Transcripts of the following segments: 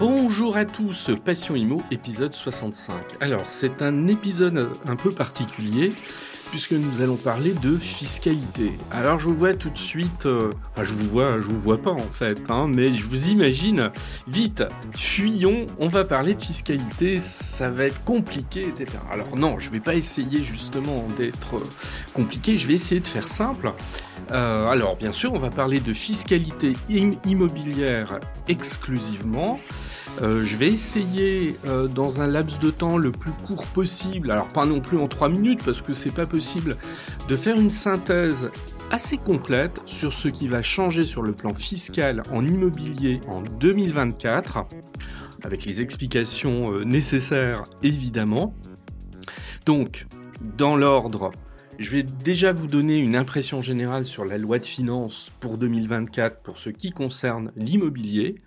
Bonjour à tous, Passion Imo, épisode 65. Alors, c'est un épisode un peu particulier puisque nous allons parler de fiscalité. Alors je vous vois tout de suite, euh, enfin je vous vois, je vous vois pas en fait, hein, mais je vous imagine, vite, fuyons, on va parler de fiscalité, ça va être compliqué, etc. Alors non, je vais pas essayer justement d'être compliqué, je vais essayer de faire simple. Euh, alors bien sûr, on va parler de fiscalité immobilière exclusivement. Euh, je vais essayer euh, dans un laps de temps le plus court possible, alors pas non plus en 3 minutes parce que c'est pas possible, de faire une synthèse assez complète sur ce qui va changer sur le plan fiscal en immobilier en 2024, avec les explications nécessaires évidemment. Donc, dans l'ordre, je vais déjà vous donner une impression générale sur la loi de finances pour 2024 pour ce qui concerne l'immobilier.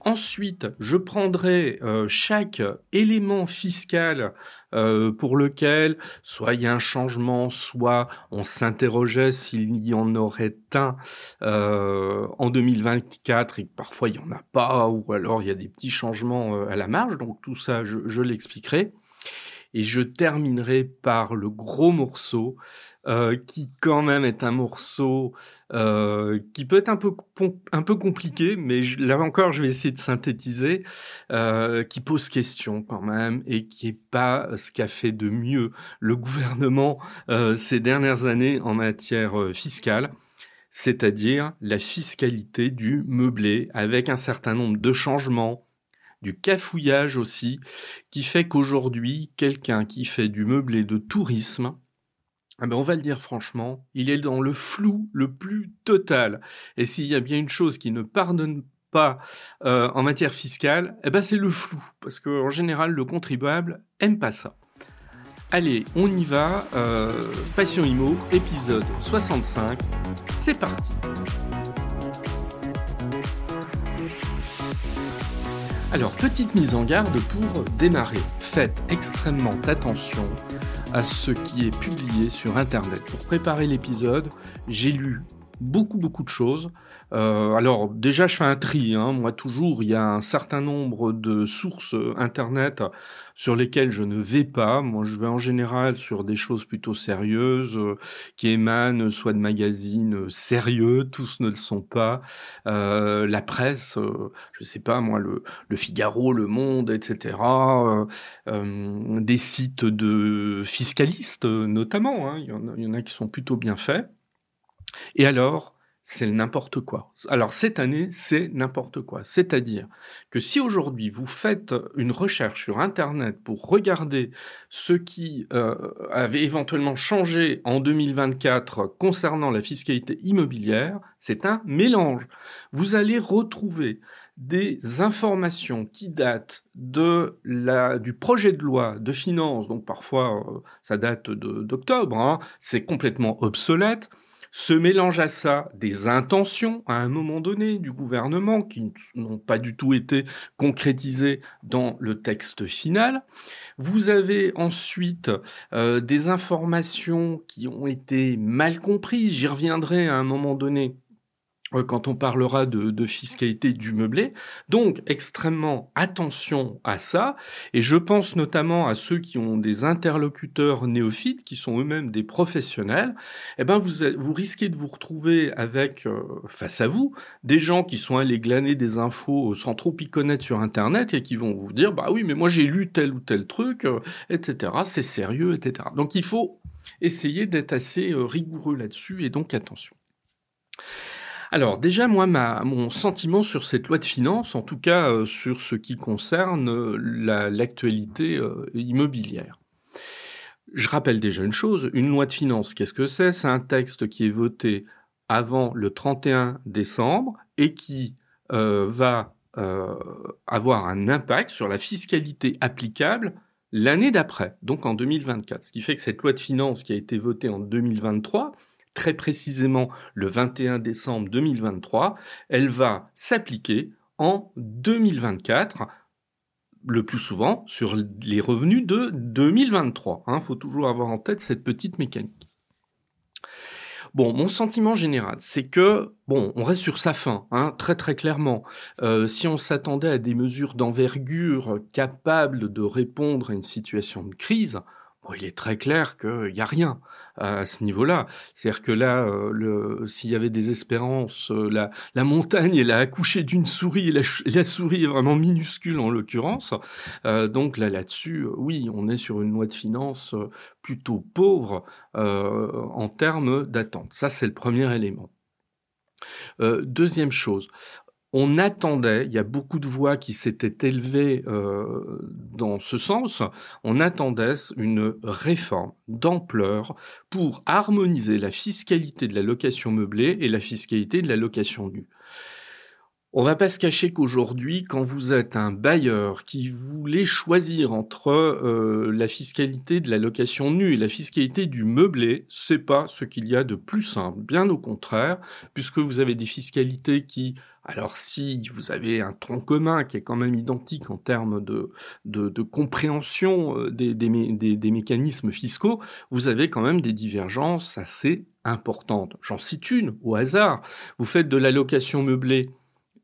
Ensuite, je prendrai euh, chaque élément fiscal euh, pour lequel soit il y a un changement, soit on s'interrogeait s'il y en aurait un euh, en 2024 et que parfois il n'y en a pas, ou alors il y a des petits changements à la marge. Donc tout ça, je l'expliquerai. Et je terminerai par le gros morceau, euh, qui quand même est un morceau euh, qui peut être un peu, un peu compliqué, mais là encore, je vais essayer de synthétiser, euh, qui pose question quand même, et qui est pas ce qu'a fait de mieux le gouvernement ces dernières années en matière fiscale c'est-à-dire la fiscalité du meublé, avec un certain nombre de changements, du cafouillage aussi, qui fait qu'aujourd'hui, quelqu'un qui fait du meublé de tourisme, eh ben on va le dire franchement, il est dans le flou le plus total. Et s'il y a bien une chose qui ne pardonne pas euh, en matière fiscale, eh ben c'est le flou, parce qu'en général, le contribuable aime pas ça. Allez, on y va. Euh, Passion Imo, épisode 65. C'est parti. Alors, petite mise en garde pour démarrer. Faites extrêmement attention à ce qui est publié sur Internet. Pour préparer l'épisode, j'ai lu beaucoup beaucoup de choses. Euh, alors déjà je fais un tri, hein. moi toujours il y a un certain nombre de sources euh, internet sur lesquelles je ne vais pas. Moi je vais en général sur des choses plutôt sérieuses euh, qui émanent soit de magazines sérieux, tous ne le sont pas. la presse, je sais pas moi le, le, Figaro, Le Monde, etc. des sites de fiscalistes notamment, hein. y il y en a qui sont plutôt bien faits. Et alors, c'est n'importe quoi. Alors cette année, c'est n'importe quoi. C'est-à-dire que si aujourd'hui vous faites une recherche sur Internet pour regarder ce qui euh, avait éventuellement changé en 2024 concernant la fiscalité immobilière, c'est un mélange. Vous allez retrouver des informations qui datent de la, du projet de loi de finances, donc parfois euh, ça date d'octobre, hein, c'est complètement obsolète se mélange à ça des intentions à un moment donné du gouvernement qui n'ont pas du tout été concrétisées dans le texte final. Vous avez ensuite euh, des informations qui ont été mal comprises, j'y reviendrai à un moment donné quand on parlera de, fiscalité du meublé. Donc, extrêmement attention à ça. Et je pense notamment à ceux qui ont des interlocuteurs néophytes, qui sont eux-mêmes des professionnels. Eh ben, vous, vous risquez de vous retrouver avec, euh, face à vous, des gens qui sont allés glaner des infos sans trop y connaître sur Internet et qui vont vous dire, bah oui, mais moi j'ai lu tel ou tel truc, euh, etc. C'est sérieux, etc. Donc, il faut essayer d'être assez rigoureux là-dessus et donc attention. Alors déjà, moi, mon sentiment sur cette loi de finances, en tout cas euh, sur ce qui concerne euh, l'actualité euh, immobilière. Je rappelle déjà une chose, une loi de finances, qu'est-ce que c'est? C'est un texte qui est voté avant le 31 décembre et qui va avoir un impact sur la fiscalité applicable l'année d'après, donc en 2024. Ce qui fait que cette loi de finances qui a été votée en 2023, très précisément le 21 décembre 2023, elle va s'appliquer en 2024 le plus souvent sur les revenus de 2023. Il hein. faut toujours avoir en tête cette petite mécanique. Bon, mon sentiment général, c'est que, bon, on reste sur sa fin, hein, très très clairement. Euh, si on s'attendait à des mesures d'envergure capables de répondre à une situation de crise, il est très clair qu'il n'y a rien à ce niveau-là. C'est-à-dire que là, euh, s'il y avait des espérances, euh, la, montagne, elle a accouché d'une souris, et la, souris est vraiment minuscule en l'occurrence. Euh, donc là, là-dessus, oui, on est sur une loi de finances plutôt pauvre en termes d'attente. Ça, c'est le premier élément. deuxième chose, on attendait, il y a beaucoup de voix qui s'étaient élevées euh, dans ce sens, on attendait une réforme d'ampleur pour harmoniser la fiscalité de la location meublée et la fiscalité de la location nue. On va pas se cacher qu'aujourd'hui, quand vous êtes un bailleur qui voulait choisir entre euh, la fiscalité de la location nue et la fiscalité du meublé, c'est pas ce qu'il y a de plus simple. Bien au contraire, puisque vous avez des fiscalités qui alors si vous avez un tronc commun qui est quand même identique en termes de, de, compréhension euh, des, des, mécanismes fiscaux, vous avez quand même des divergences assez importantes. J'en cite une au hasard. Vous faites de la location meublée.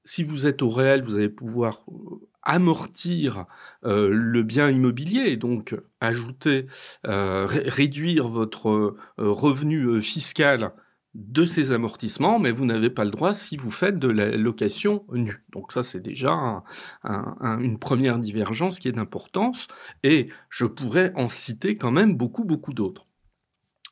Si vous êtes au réel, vous allez pouvoir euh, amortir euh, le bien immobilier, donc ajouter, réduire votre revenu fiscal de ces amortissements, mais vous n'avez pas le droit si vous faites de la location nue. Donc ça, c'est déjà une première divergence qui est d'importance, et je pourrais en citer quand même beaucoup, beaucoup d'autres.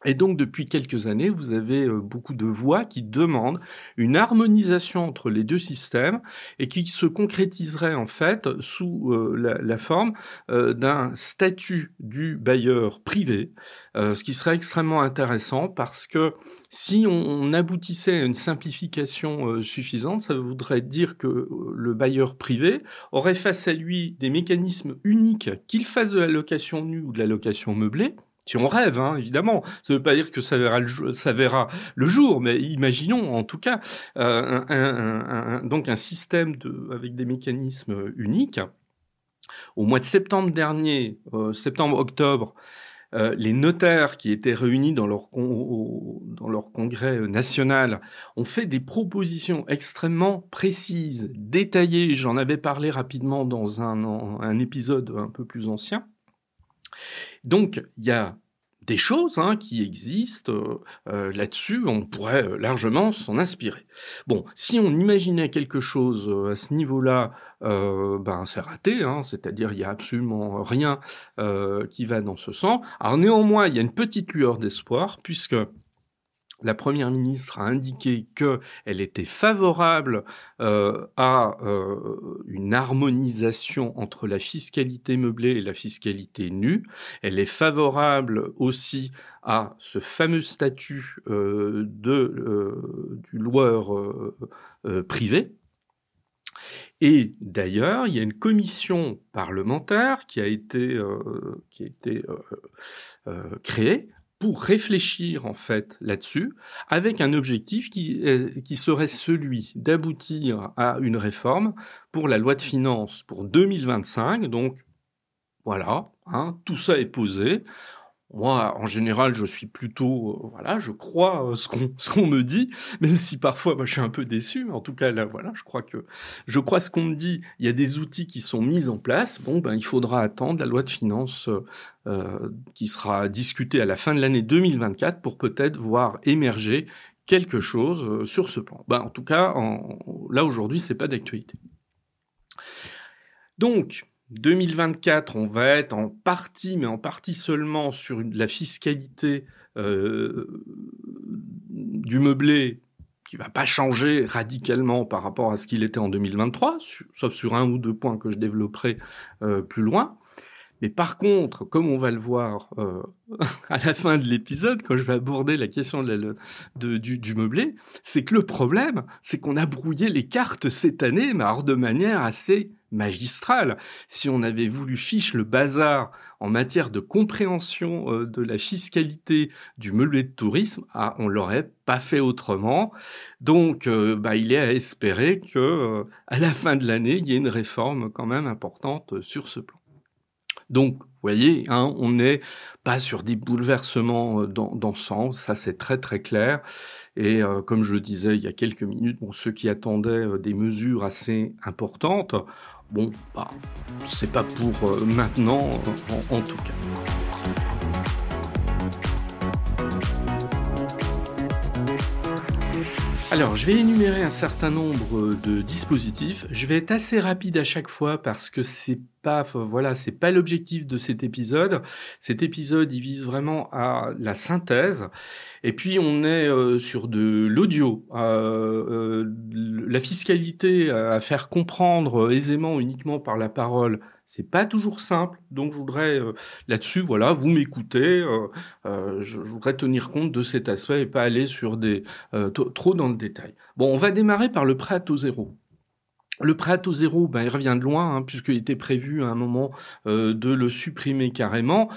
Et donc depuis quelques années, vous avez euh, beaucoup de voix qui demandent une harmonisation entre les deux systèmes et qui se concrétiserait en fait sous euh, la, forme euh, d'un statut du bailleur privé, ce qui serait extrêmement intéressant parce que si on, aboutissait à une simplification suffisante, ça voudrait dire que le bailleur privé aurait face à lui des mécanismes uniques, qu'il fasse de la location nue ou de la location meublée, si on rêve, hein, évidemment. Ça ne veut pas dire que ça verra le, jour, mais imaginons en tout cas euh, un, donc un système avec des mécanismes uniques. Au mois de septembre dernier, euh, septembre-octobre, euh, les notaires qui étaient réunis dans leur, congrès national ont fait des propositions extrêmement précises, détaillées. J'en avais parlé rapidement dans un épisode un peu plus ancien. Donc, il y a des choses hein, qui existent euh, euh, là-dessus, on pourrait euh, largement s'en inspirer. Bon, si on imaginait quelque chose à ce niveau-là, ben c'est raté, hein, c'est-à-dire il n'y a absolument rien qui va dans ce sens. Alors néanmoins, il y a une petite lueur d'espoir, puisque la première ministre a indiqué qu'elle était favorable euh, à euh, une harmonisation entre la fiscalité meublée et la fiscalité nue. Elle est favorable aussi à ce fameux statut euh, de, du loueur privé. Et d'ailleurs, il y a une commission parlementaire qui a été, qui a été créée pour réfléchir en fait là-dessus, avec un objectif qui, qui serait celui d'aboutir à une réforme pour la loi de finances pour 2025. Donc voilà, hein, tout ça est posé. Moi, en général, je suis plutôt, euh, voilà, je crois euh, ce qu'on ce qu'on me dit, même si parfois, moi, je suis un peu déçu. Mais en tout cas, là, voilà, je crois que je crois ce qu'on me dit. Il y a des outils qui sont mis en place. Bon, ben, il faudra attendre la loi de finances euh, qui sera discutée à la fin de l'année 2024 pour peut-être voir émerger quelque chose sur ce plan. Ben, en tout cas, là aujourd'hui, c'est pas d'actualité. Donc, 2024, on va être en partie, mais en partie seulement sur la fiscalité euh, du meublé qui va pas changer radicalement par rapport à ce qu'il était en 2023, sauf sur un ou deux points que je développerai euh, plus loin. Mais par contre, comme on va le voir euh, à la fin de l'épisode, quand je vais aborder la question de du, meublé, c'est que le problème, c'est qu'on a brouillé les cartes cette année, mais alors de manière assez magistrale. Si on avait voulu fiche le bazar en matière de compréhension euh, de la fiscalité du meublé de tourisme, ah, on l'aurait pas fait autrement. Donc, euh, bah, il est à espérer que à la fin de l'année, il y ait une réforme quand même importante sur ce plan. Donc, vous voyez, hein, on n'est pas sur des bouleversements d'ensemble, ça c'est très très clair. Et comme je le disais il y a quelques minutes, ceux qui attendaient des mesures assez importantes, bon, bah, c'est pas pour maintenant en tout cas. Alors, je vais énumérer un certain nombre de dispositifs. Je vais être assez rapide à chaque fois parce que c'est pas, voilà, c'est pas l'objectif de cet épisode. Cet épisode, il vise vraiment à la synthèse. Et puis, on est euh, sur de l'audio, euh, euh, la fiscalité à faire comprendre aisément uniquement par la parole c'est pas toujours simple, donc je voudrais euh, là-dessus, voilà, vous m'écoutez. Euh, euh, je, voudrais tenir compte de cet aspect et pas aller sur des trop dans le détail. Bon, on va démarrer par le prêt à taux zéro. Le prêt à taux zéro, ben, il revient de loin, hein, puisqu'il était prévu à un moment de le supprimer carrément.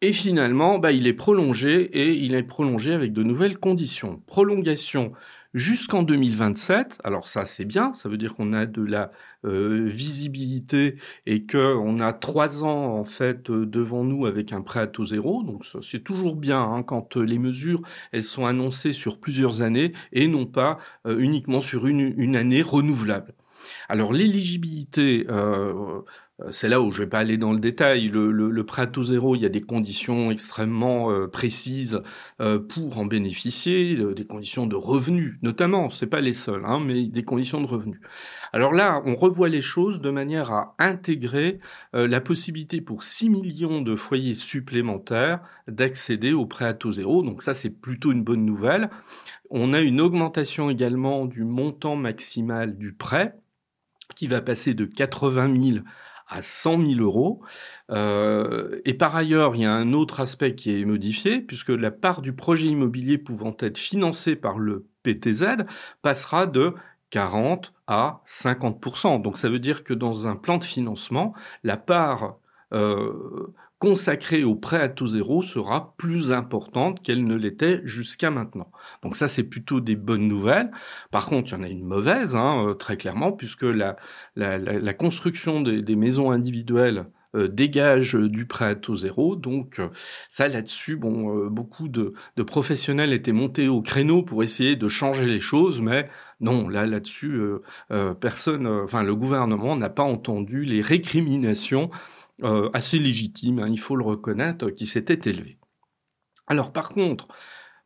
Et finalement, ben, il est prolongé et il est prolongé avec de nouvelles conditions. Prolongation jusqu'en 2027. Alors ça, c'est bien. Ça veut dire qu'on a de la euh, visibilité et que on a trois ans en fait euh, devant nous avec un prêt à taux zéro. Donc c'est toujours bien hein, quand euh, les mesures elles sont annoncées sur plusieurs années et non pas uniquement sur une, une année renouvelable. Alors l'éligibilité, euh, euh, c'est là où je ne vais pas aller dans le détail. Le, prêt à taux zéro, il y a des conditions extrêmement euh, précises pour en bénéficier, des conditions de revenus notamment. C'est pas les seules, hein, mais des conditions de revenus. Alors là, on revoit les choses de manière à intégrer la possibilité pour 6 millions de foyers supplémentaires d'accéder au prêt à taux zéro. Donc ça, c'est plutôt une bonne nouvelle. On a une augmentation également du montant maximal du prêt qui va passer de 80 000 à 100 000 euros. Euh, et par ailleurs, il y a un autre aspect qui est modifié, puisque la part du projet immobilier pouvant être financé par le PTZ passera de 40 à 50%. Donc ça veut dire que dans un plan de financement, la part euh, consacrée au prêt à taux zéro sera plus importante qu'elle ne l'était jusqu'à maintenant. Donc ça, c'est plutôt des bonnes nouvelles. Par contre, il y en a une mauvaise, hein, euh, très clairement, puisque la, construction des, maisons individuelles euh, dégage du prêt à taux zéro. Donc euh, ça, là-dessus, bon, beaucoup de, de, professionnels étaient montés au créneau pour essayer de changer les choses, mais non, là, là-dessus, personne, enfin, le gouvernement n'a pas entendu les récriminations euh, assez légitime, hein, il faut le reconnaître, qui s'était élevé. Alors par contre,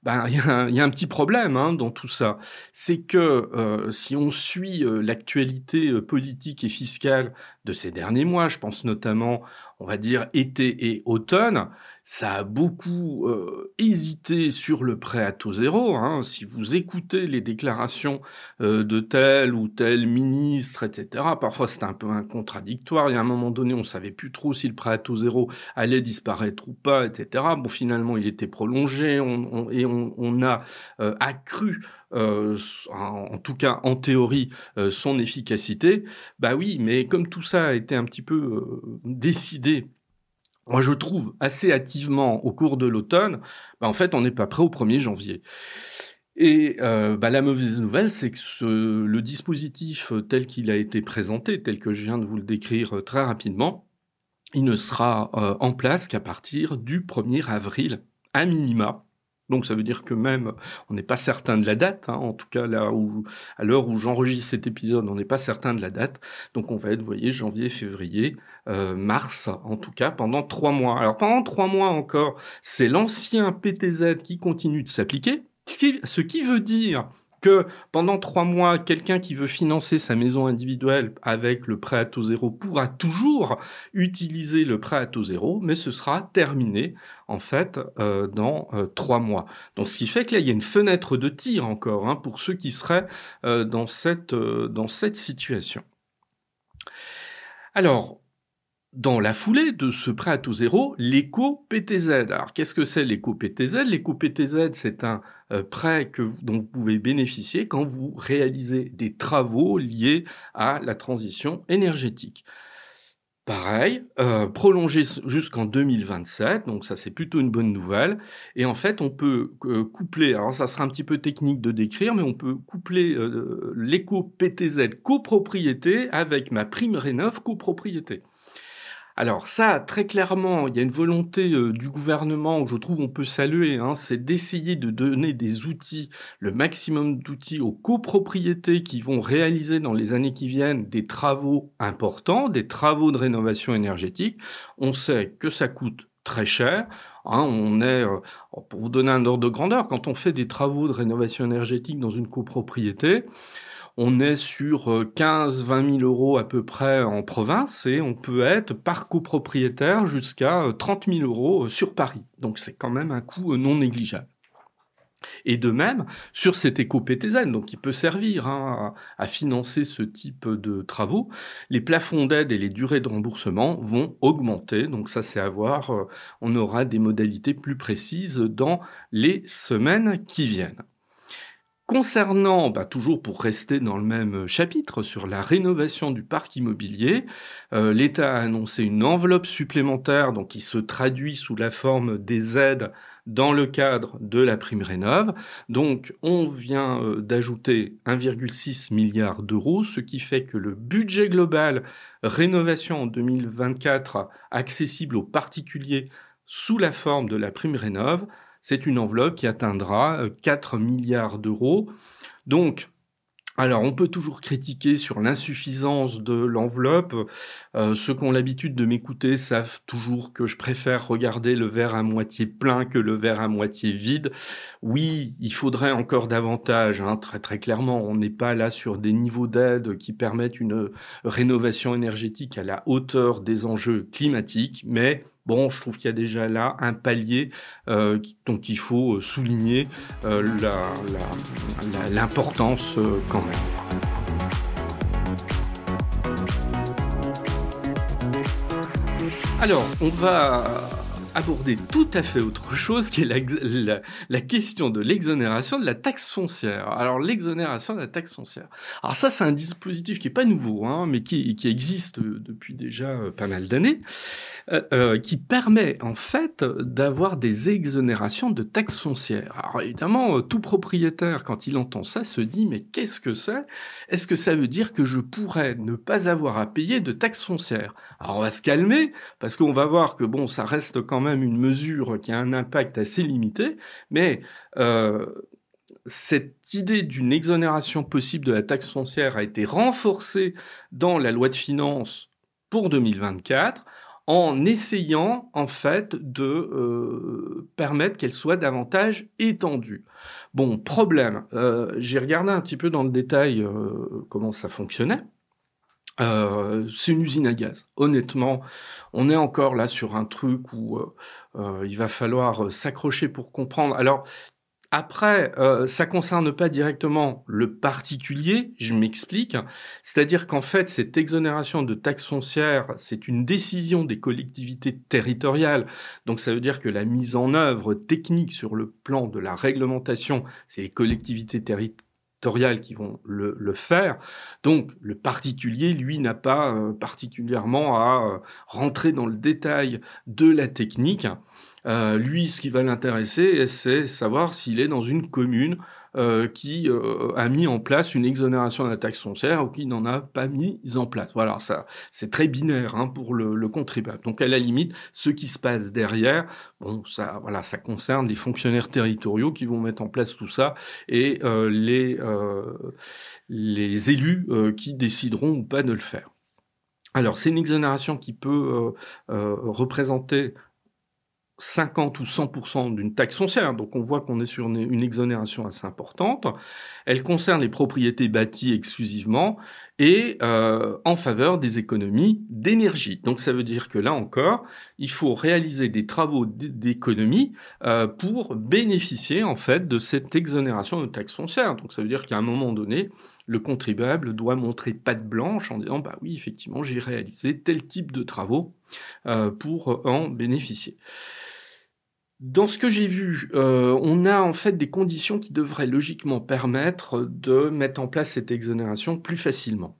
ben, il y, a un petit problème hein, dans tout ça. C'est que euh, si on suit euh, l'actualité politique et fiscale de ces derniers mois, je pense notamment, on va dire, été et automne, ça a beaucoup euh, hésité sur le prêt à taux zéro. Hein. Si vous écoutez les déclarations euh, de tel ou tel ministre, etc., parfois c'est un peu un contradictoire. Il y a un moment donné, on savait plus trop si le prêt à taux zéro allait disparaître ou pas, etc. Bon, finalement, il était prolongé on, et on, a euh, accru euh, en, tout cas en théorie, son efficacité. Bah oui, mais comme tout ça a été un petit peu décidé moi je trouve assez hâtivement au cours de l'automne, bah, en fait on n'est pas prêt au 1er janvier. Et euh, bah, la mauvaise nouvelle, c'est que le dispositif tel qu'il a été présenté, tel que je viens de vous le décrire très rapidement, il ne sera euh, en place qu'à partir du 1er avril, à minima. Donc ça veut dire que même on n'est pas certain de la date, hein, en tout cas là où à l'heure où j'enregistre cet épisode, on n'est pas certain de la date. Donc on va être, vous voyez, janvier, février, euh, mars, en tout cas pendant trois mois. Alors pendant trois mois encore, c'est l'ancien PTZ qui continue de s'appliquer, ce qui veut dire que pendant trois mois, quelqu'un qui veut financer sa maison individuelle avec le prêt à taux zéro pourra toujours utiliser le prêt à taux zéro, mais ce sera terminé en fait euh, dans euh, trois mois. Donc ce qui fait que là il y a une fenêtre de tir encore hein, pour ceux qui seraient euh, dans cette dans cette situation. Alors dans la foulée de ce prêt à taux zéro, l'éco-PTZ. Alors, qu'est-ce que c'est l'éco-PTZ L'éco-PTZ, c'est un euh, prêt que, dont vous pouvez bénéficier quand vous réalisez des travaux liés à la transition énergétique. Pareil, euh, prolongé jusqu'en 2027, donc ça c'est plutôt une bonne nouvelle. Et en fait, on peut euh, coupler, alors ça sera un petit peu technique de décrire, mais on peut coupler l'éco-PTZ copropriété avec ma prime rénov copropriété. Alors ça, très clairement, il y a une volonté euh, du gouvernement où je trouve on peut saluer, hein, c'est d'essayer de donner des outils, le maximum d'outils aux copropriétés qui vont réaliser dans les années qui viennent des travaux importants, des travaux de rénovation énergétique. On sait que ça coûte très cher. Hein, on est, euh, pour vous donner un ordre de grandeur, quand on fait des travaux de rénovation énergétique dans une copropriété, on est sur 15-20 euh, 000 euros à peu près en province et on peut être par copropriétaire jusqu'à 30 euh, 000 euros euh, sur Paris. Donc c'est quand même un coût non négligeable. Et de même, sur cet éco-PTZ, donc qui peut servir hein, à, financer ce type de travaux, les plafonds d'aide et les durées de remboursement vont augmenter. Donc ça, c'est à voir. on aura des modalités plus précises dans les semaines qui viennent. Concernant, bah, toujours pour rester dans le même chapitre, sur la rénovation du parc immobilier, euh, l'État a annoncé une enveloppe supplémentaire donc qui se traduit sous la forme des aides dans le cadre de la prime rénov. Donc on vient euh, d'ajouter 1,6 milliard d'euros, ce qui fait que le budget global rénovation en 2024 accessible aux particuliers sous la forme de la prime rénov c'est une enveloppe qui atteindra 4 euh, milliards d'euros. Donc, alors, on peut toujours critiquer sur l'insuffisance de l'enveloppe. Euh, ceux qui ont l'habitude de m'écouter savent toujours que je préfère regarder le verre à moitié plein que le verre à moitié vide. Oui, il faudrait encore davantage, hein, très très clairement. On n'est pas là sur des niveaux d'aide qui permettent une rénovation énergétique à la hauteur des enjeux climatiques, mais Bon, je trouve qu'il y a déjà là un palier euh, dont il faut euh, souligner euh, l'importance quand même. Alors, on va aborder tout à fait autre chose qui est la, question de l'exonération de la taxe foncière. Alors l'exonération de la taxe foncière. Alors ça c'est un dispositif qui est pas nouveau, hein, mais qui, existe depuis déjà euh, pas mal d'années, euh, euh, qui permet en fait d'avoir des exonérations de taxes foncières. Alors évidemment, tout propriétaire quand il entend ça se dit mais qu'est-ce que c'est? Est-ce que ça veut dire que je pourrais ne pas avoir à payer de taxes foncières Alors on va se calmer parce qu'on va voir que bon ça reste quand même une mesure qui a un impact assez limité, mais euh, cette idée d'une exonération possible de la taxe foncière a été renforcée dans la loi de finances pour 2024 en essayant en fait de euh, permettre qu'elle soit davantage étendue. Bon, problème, euh, j'ai regardé un petit peu dans le détail comment ça fonctionnait. Euh, c'est une usine à gaz. Honnêtement, on est encore là sur un truc où euh, euh, il va falloir s'accrocher pour comprendre. Alors, après, ça concerne pas directement le particulier, je m'explique. C'est-à-dire qu'en fait, cette exonération de taxes foncières, c'est une décision des collectivités territoriales. Donc ça veut dire que la mise en œuvre technique sur le plan de la réglementation, c'est les collectivités qui vont le, faire. Donc le particulier, lui, n'a pas euh, particulièrement à euh, rentrer dans le détail de la technique. Euh, lui, ce qui va l'intéresser, c'est savoir s'il est dans une commune euh, qui euh, a mis en place une exonération de la taxe foncière ou qui n'en a pas mis en place. Voilà, ça, c'est très binaire hein, pour le, le, contribuable. Donc à la limite, ce qui se passe derrière, bon, ça, voilà, ça concerne les fonctionnaires territoriaux qui vont mettre en place tout ça et euh, les les élus qui décideront ou pas de le faire. Alors, c'est une exonération qui peut représenter 50 ou 100% d'une taxe foncière. Donc on voit qu'on est sur une, exonération assez importante. Elle concerne les propriétés bâties exclusivement et euh, en faveur des économies d'énergie. Donc ça veut dire que là encore, il faut réaliser des travaux d'économie euh, pour bénéficier en fait de cette exonération de taxe foncière. Donc ça veut dire qu'à un moment donné, le contribuable doit montrer patte blanche en disant bah oui effectivement j'ai réalisé tel type de travaux euh, pour en bénéficier. Dans ce que j'ai vu, euh, on a en fait des conditions qui devraient logiquement permettre de mettre en place cette exonération plus facilement.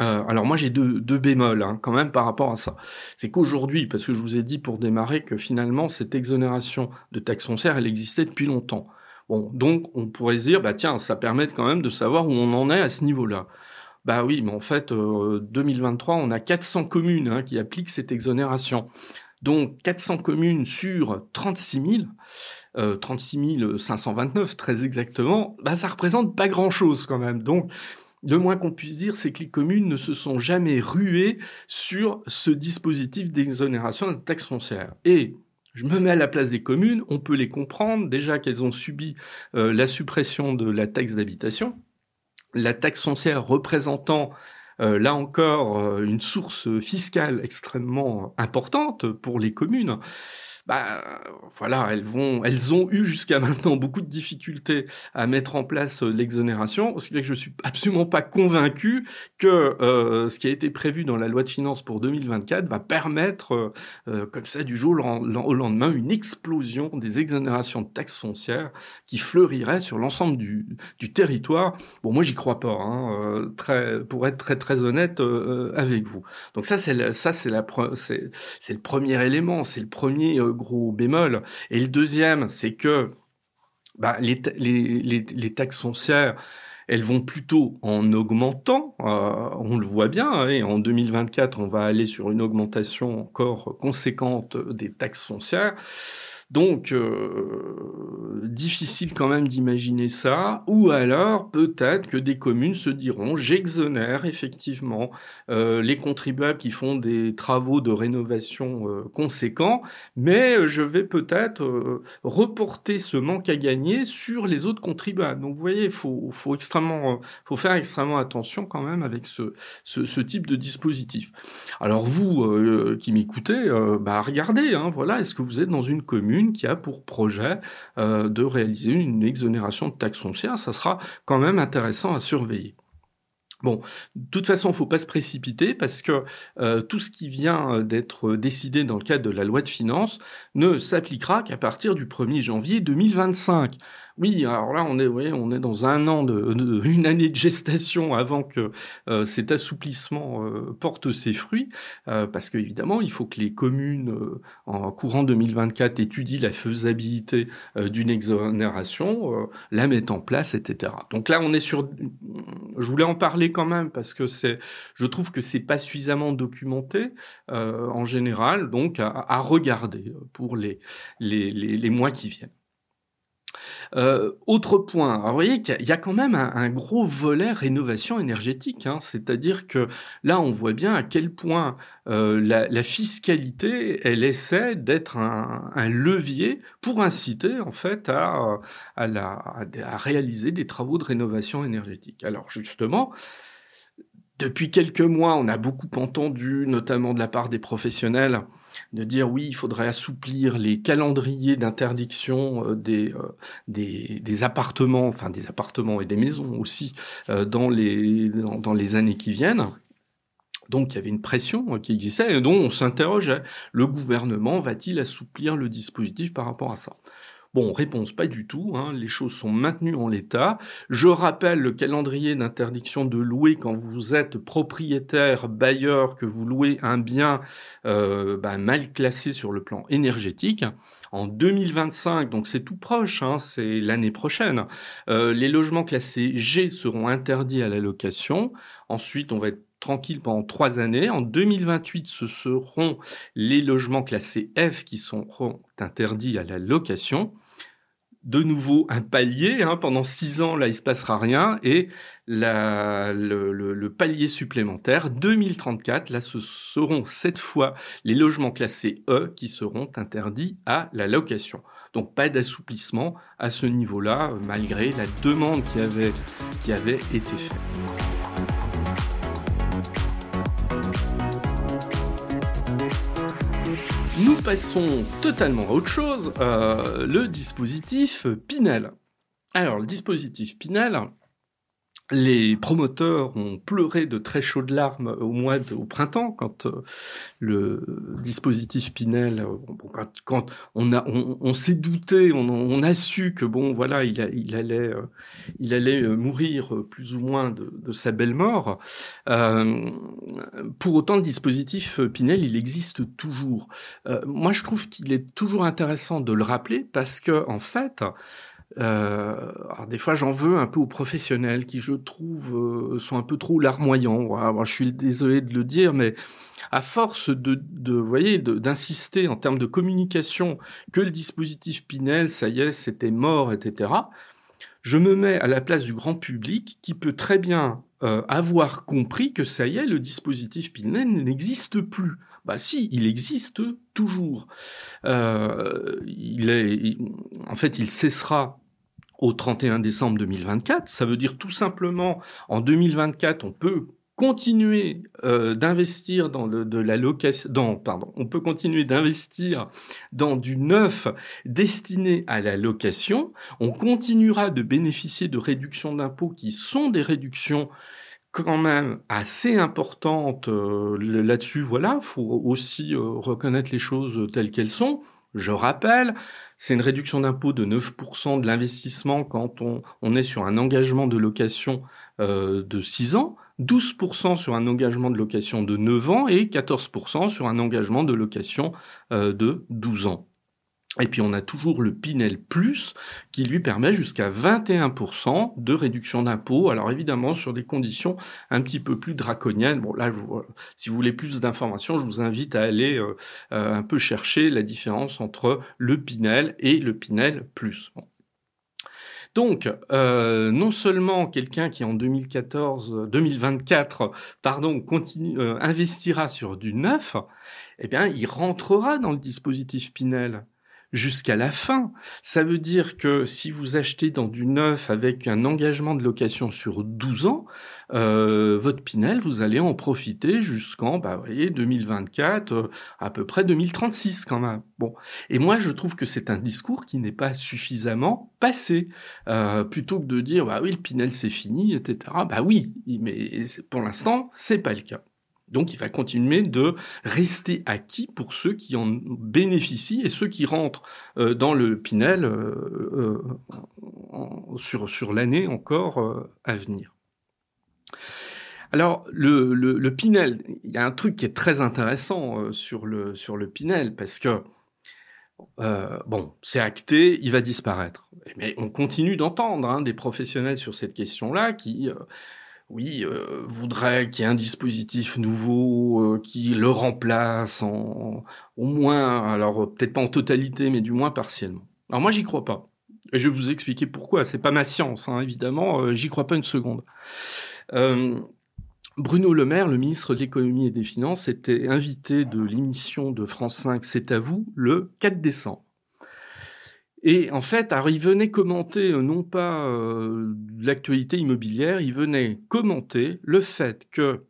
Euh, alors moi j'ai deux, bémols hein, quand même par rapport à ça. C'est qu'aujourd'hui, parce que je vous ai dit pour démarrer que finalement cette exonération de taxe foncière, elle existait depuis longtemps. Bon, donc on pourrait se dire, bah tiens, ça permet quand même de savoir où on en est à ce niveau-là. Bah oui, mais en fait, 2023, on a 400 communes hein, qui appliquent cette exonération. Donc 400 communes sur 36 000, 36 529 très exactement, bah ça représente pas grand-chose quand même. Donc le moins qu'on puisse dire, c'est que les communes ne se sont jamais ruées sur ce dispositif d'exonération de taxe foncière. Et je me mets à la place des communes, on peut les comprendre, déjà qu'elles ont subi euh, la suppression de la taxe d'habitation, la taxe foncière représentant là encore euh, une source fiscale extrêmement importante pour les communes bah voilà, elles vont, elles ont eu jusqu'à maintenant beaucoup de difficultés à mettre en place euh, l'exonération, ce qui fait que je suis absolument pas convaincu que euh, ce qui a été prévu dans la loi de finances pour 2024 va permettre, euh, comme ça, du jour au lendemain, une explosion des exonérations de taxes foncières qui fleuriraient sur l'ensemble du, territoire. Bon, moi, j'y crois pas, hein, très, pour être très très honnête avec vous. Donc ça, c'est ça, c'est le premier élément, c'est le premier gros bémol. Et le deuxième, c'est que bah, les, les, taxes foncières, elles vont plutôt en augmentant. Euh, on le voit bien. Hein, et en 2024, on va aller sur une augmentation encore conséquente des taxes foncières. Donc, euh, difficile quand même d'imaginer ça. Ou alors, peut-être que des communes se diront, j'exonère effectivement euh, les contribuables qui font des travaux de rénovation euh, conséquents, mais je vais peut-être reporter ce manque à gagner sur les autres contribuables. Donc, vous voyez, il faut, faut, extrêmement, faut faire extrêmement attention quand même avec ce, ce, ce type de dispositif. Alors, vous qui m'écoutez, bah, regardez, hein, voilà, est-ce que vous êtes dans une commune qui a pour projet euh, de réaliser une exonération de taxes foncières. Ça sera quand même intéressant à surveiller. Bon, de toute façon, il ne faut pas se précipiter parce que euh, tout ce qui vient d'être décidé dans le cadre de la loi de finances ne s'appliquera qu'à partir du 1er janvier 2025. Oui, alors là, on est, voyez, on est dans un an de, une année de gestation avant que euh, cet assouplissement euh, porte ses fruits, euh, parce qu'évidemment, il faut que les communes en courant 2024 étudient la faisabilité d'une exonération, la mettent en place, etc. Donc là, on est sur, je voulais en parler quand même parce que c'est, je trouve que c'est pas suffisamment documenté en général, donc à, regarder pour les, les, les mois qui viennent. Euh, autre point, vous voyez qu'il y, a quand même un, gros volet rénovation énergétique, hein. c'est-à-dire que là on voit bien à quel point euh, la, fiscalité, elle essaie d'être un, levier pour inciter en fait à, réaliser des travaux de rénovation énergétique. Alors justement, depuis quelques mois, on a beaucoup entendu, notamment de la part des professionnels, de dire oui, il faudrait assouplir les calendriers d'interdiction euh, des, euh, des, des, appartements, enfin des appartements et des maisons aussi, euh, dans, les, dans, les années qui viennent. Donc il y avait une pression qui existait et dont on s'interrogeait. Le gouvernement va-t-il assouplir le dispositif par rapport à ça? Bon, réponse pas du tout, hein, les choses sont maintenues en l'état. Je rappelle le calendrier d'interdiction de louer quand vous êtes propriétaire, bailleur, que vous louez un bien euh, bah, mal classé sur le plan énergétique. En 2025, donc c'est tout proche, hein, c'est l'année prochaine, euh, les logements classés G seront interdits à la location. Ensuite, on va être tranquille pendant trois années. En 2028, ce seront les logements classés F qui seront interdits à la location de nouveau un palier. Hein, pendant six ans, là, il se passera rien. Et le, palier supplémentaire, 2034, là, ce seront cette fois les logements classés E qui seront interdits à la location. Donc pas d'assouplissement à ce niveau-là, malgré la demande qui avait, qui avait été faite. Nous passons totalement à autre chose, euh, le dispositif Pinel. Alors, le dispositif Pinel, les promoteurs ont pleuré de très chaudes larmes au mois de, au printemps quand euh, le dispositif Pinel, euh, quand, on a, on, s'est douté, on, a su que bon, voilà, il, allait, euh, il allait mourir plus ou moins de, de sa belle mort. pour autant, le dispositif Pinel, il existe toujours. moi, je trouve qu'il est toujours intéressant de le rappeler parce que, en fait, Euh, alors des fois, j'en veux un peu aux professionnels qui, je trouve, euh, sont un peu trop larmoyants. Voilà, je suis désolé de le dire, mais à force de, voyez, d'insister en termes de communication que le dispositif Pinel, ça y est, c'était mort, etc. Je me mets à la place du grand public qui peut très bien euh, avoir compris que ça y est, le dispositif Pinel n'existe plus. Bah si, il existe toujours. Il est, en fait, il cessera au 31 décembre 2024. Ça veut dire tout simplement, en 2024, on peut continuer euh, d'investir dans le, de la location, pardon, on peut continuer d'investir dans du neuf destiné à la location. On continuera de bénéficier de réductions d'impôts qui sont des réductions quand même assez importantes euh, là-dessus. Voilà, faut aussi euh, reconnaître les choses telles qu'elles sont. Je rappelle, c'est une réduction d'impôt de 9% de l'investissement quand on, est sur un engagement de location euh, de 6 ans. 12% sur un engagement de location de 9 ans et 14% sur un engagement de location euh, de 12 ans. Et puis on a toujours le Pinel Plus qui lui permet jusqu'à 21% de réduction d'impôt. Alors évidemment sur des conditions un petit peu plus draconiennes. Bon là, si vous voulez plus d'informations, je vous invite à aller euh, euh, un peu chercher la différence entre le Pinel et le Pinel Plus. Donc, euh, non seulement quelqu'un qui en 2014, 2024, pardon, continue, euh, investira sur du neuf, eh bien, il rentrera dans le dispositif Pinel jusqu'à la fin. Ça veut dire que si vous achetez dans du neuf avec un engagement de location sur 12 ans, euh, votre Pinel, vous allez en profiter jusqu'en, bah, vous voyez, 2024, euh, à peu près 2036 quand même. Bon. Et moi, je trouve que c'est un discours qui n'est pas suffisamment passé. Euh, plutôt que de dire, bah oui, le Pinel c'est fini, etc. Bah oui, mais pour l'instant, c'est pas le cas. Donc il va continuer de rester acquis pour ceux qui en bénéficient et ceux qui rentrent euh, dans le Pinel euh, euh, sur, l'année encore à venir. Alors le, Pinel, il y a un truc qui est très intéressant sur, le, Pinel parce que bon, c'est acté, il va disparaître. Mais on continue d'entendre hein, des professionnels sur cette question-là qui oui, euh, voudrait qu'il y ait un dispositif nouveau euh, qui le remplace en, au moins, alors peut-être pas en totalité, mais du moins partiellement. Alors moi, j'y crois pas. Et je vais vous expliquer pourquoi. C'est pas ma science, hein, évidemment. Euh, j'y crois pas une seconde. Bruno Le Maire, le ministre de l'économie et des finances, était invité de l'émission de France 5 C'est à vous le 4 décembre. Et en fait, alors il venait commenter euh, non pas euh, l'actualité immobilière, il venait commenter le fait que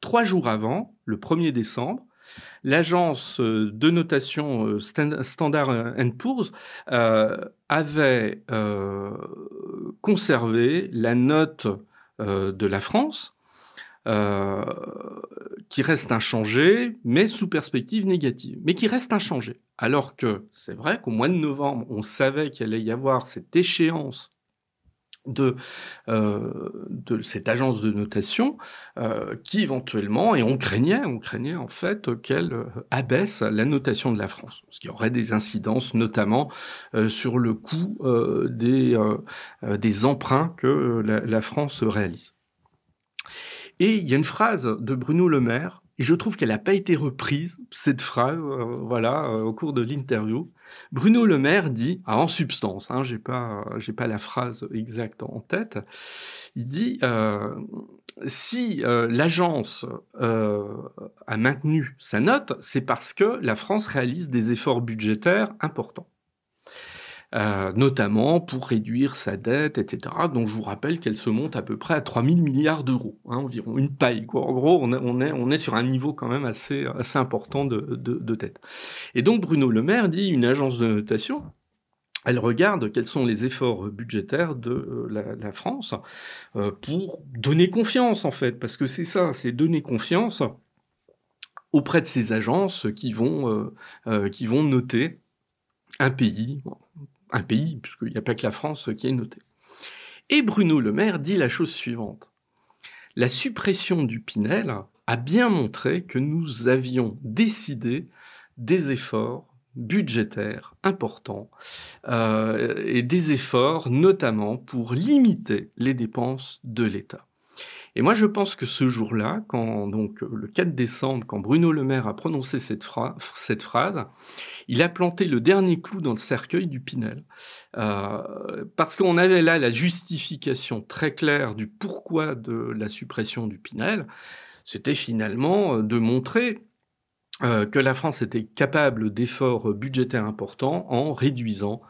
trois jours avant, le 1er décembre, l'agence euh, de notation Standard Poor's avait conservé la note de la France qui reste inchangé, mais sous perspective négative, mais qui reste inchangé. Alors que c'est vrai qu'au mois de novembre, on savait qu'il allait y avoir cette échéance de, euh, cette agence de notation euh, qui éventuellement, et on craignait, on craignait en fait qu'elle euh, abaisse la notation de la France, ce qui aurait des incidences notamment euh, sur le coût des, des emprunts que la, la France réalise. Et il y a une phrase de Bruno Le Maire, et je trouve qu'elle n'a pas été reprise, cette phrase, euh, voilà, euh, au cours de l'interview. Bruno Le Maire dit, ah, en substance, hein, j'ai pas, j'ai pas la phrase exacte en tête. Il dit, euh, si l'agence a maintenu sa note, c'est parce que la France réalise des efforts budgétaires importants. Euh, notamment pour réduire sa dette, etc. Donc je vous rappelle qu'elle se monte à peu près à 3000 milliards d'euros, hein, environ une paille. En gros, on, est, sur un niveau quand même assez, important de, de, de dette. Et donc Bruno Le Maire dit une agence de notation, elle regarde quels sont les efforts budgétaires de euh, la, France euh, pour donner confiance en fait, parce que c'est ça, c'est donner confiance auprès de ces agences qui vont noter un pays, un pays, puisqu'il n'y a pas que la France qui est notée. Et Bruno Le Maire dit la chose suivante. La suppression du Pinel a bien montré que nous avions décidé des efforts budgétaires importants euh, et des efforts notamment pour limiter les dépenses de l'État. Et moi, je pense que ce jour-là, quand donc le 4 décembre, quand Bruno Le Maire a prononcé cette, phrase, il a planté le dernier clou dans le cercueil du Pinel, euh, parce qu'on avait là la justification très claire du pourquoi de la suppression du Pinel. C'était finalement de montrer euh, que la France était capable d'efforts budgétaires importants en réduisant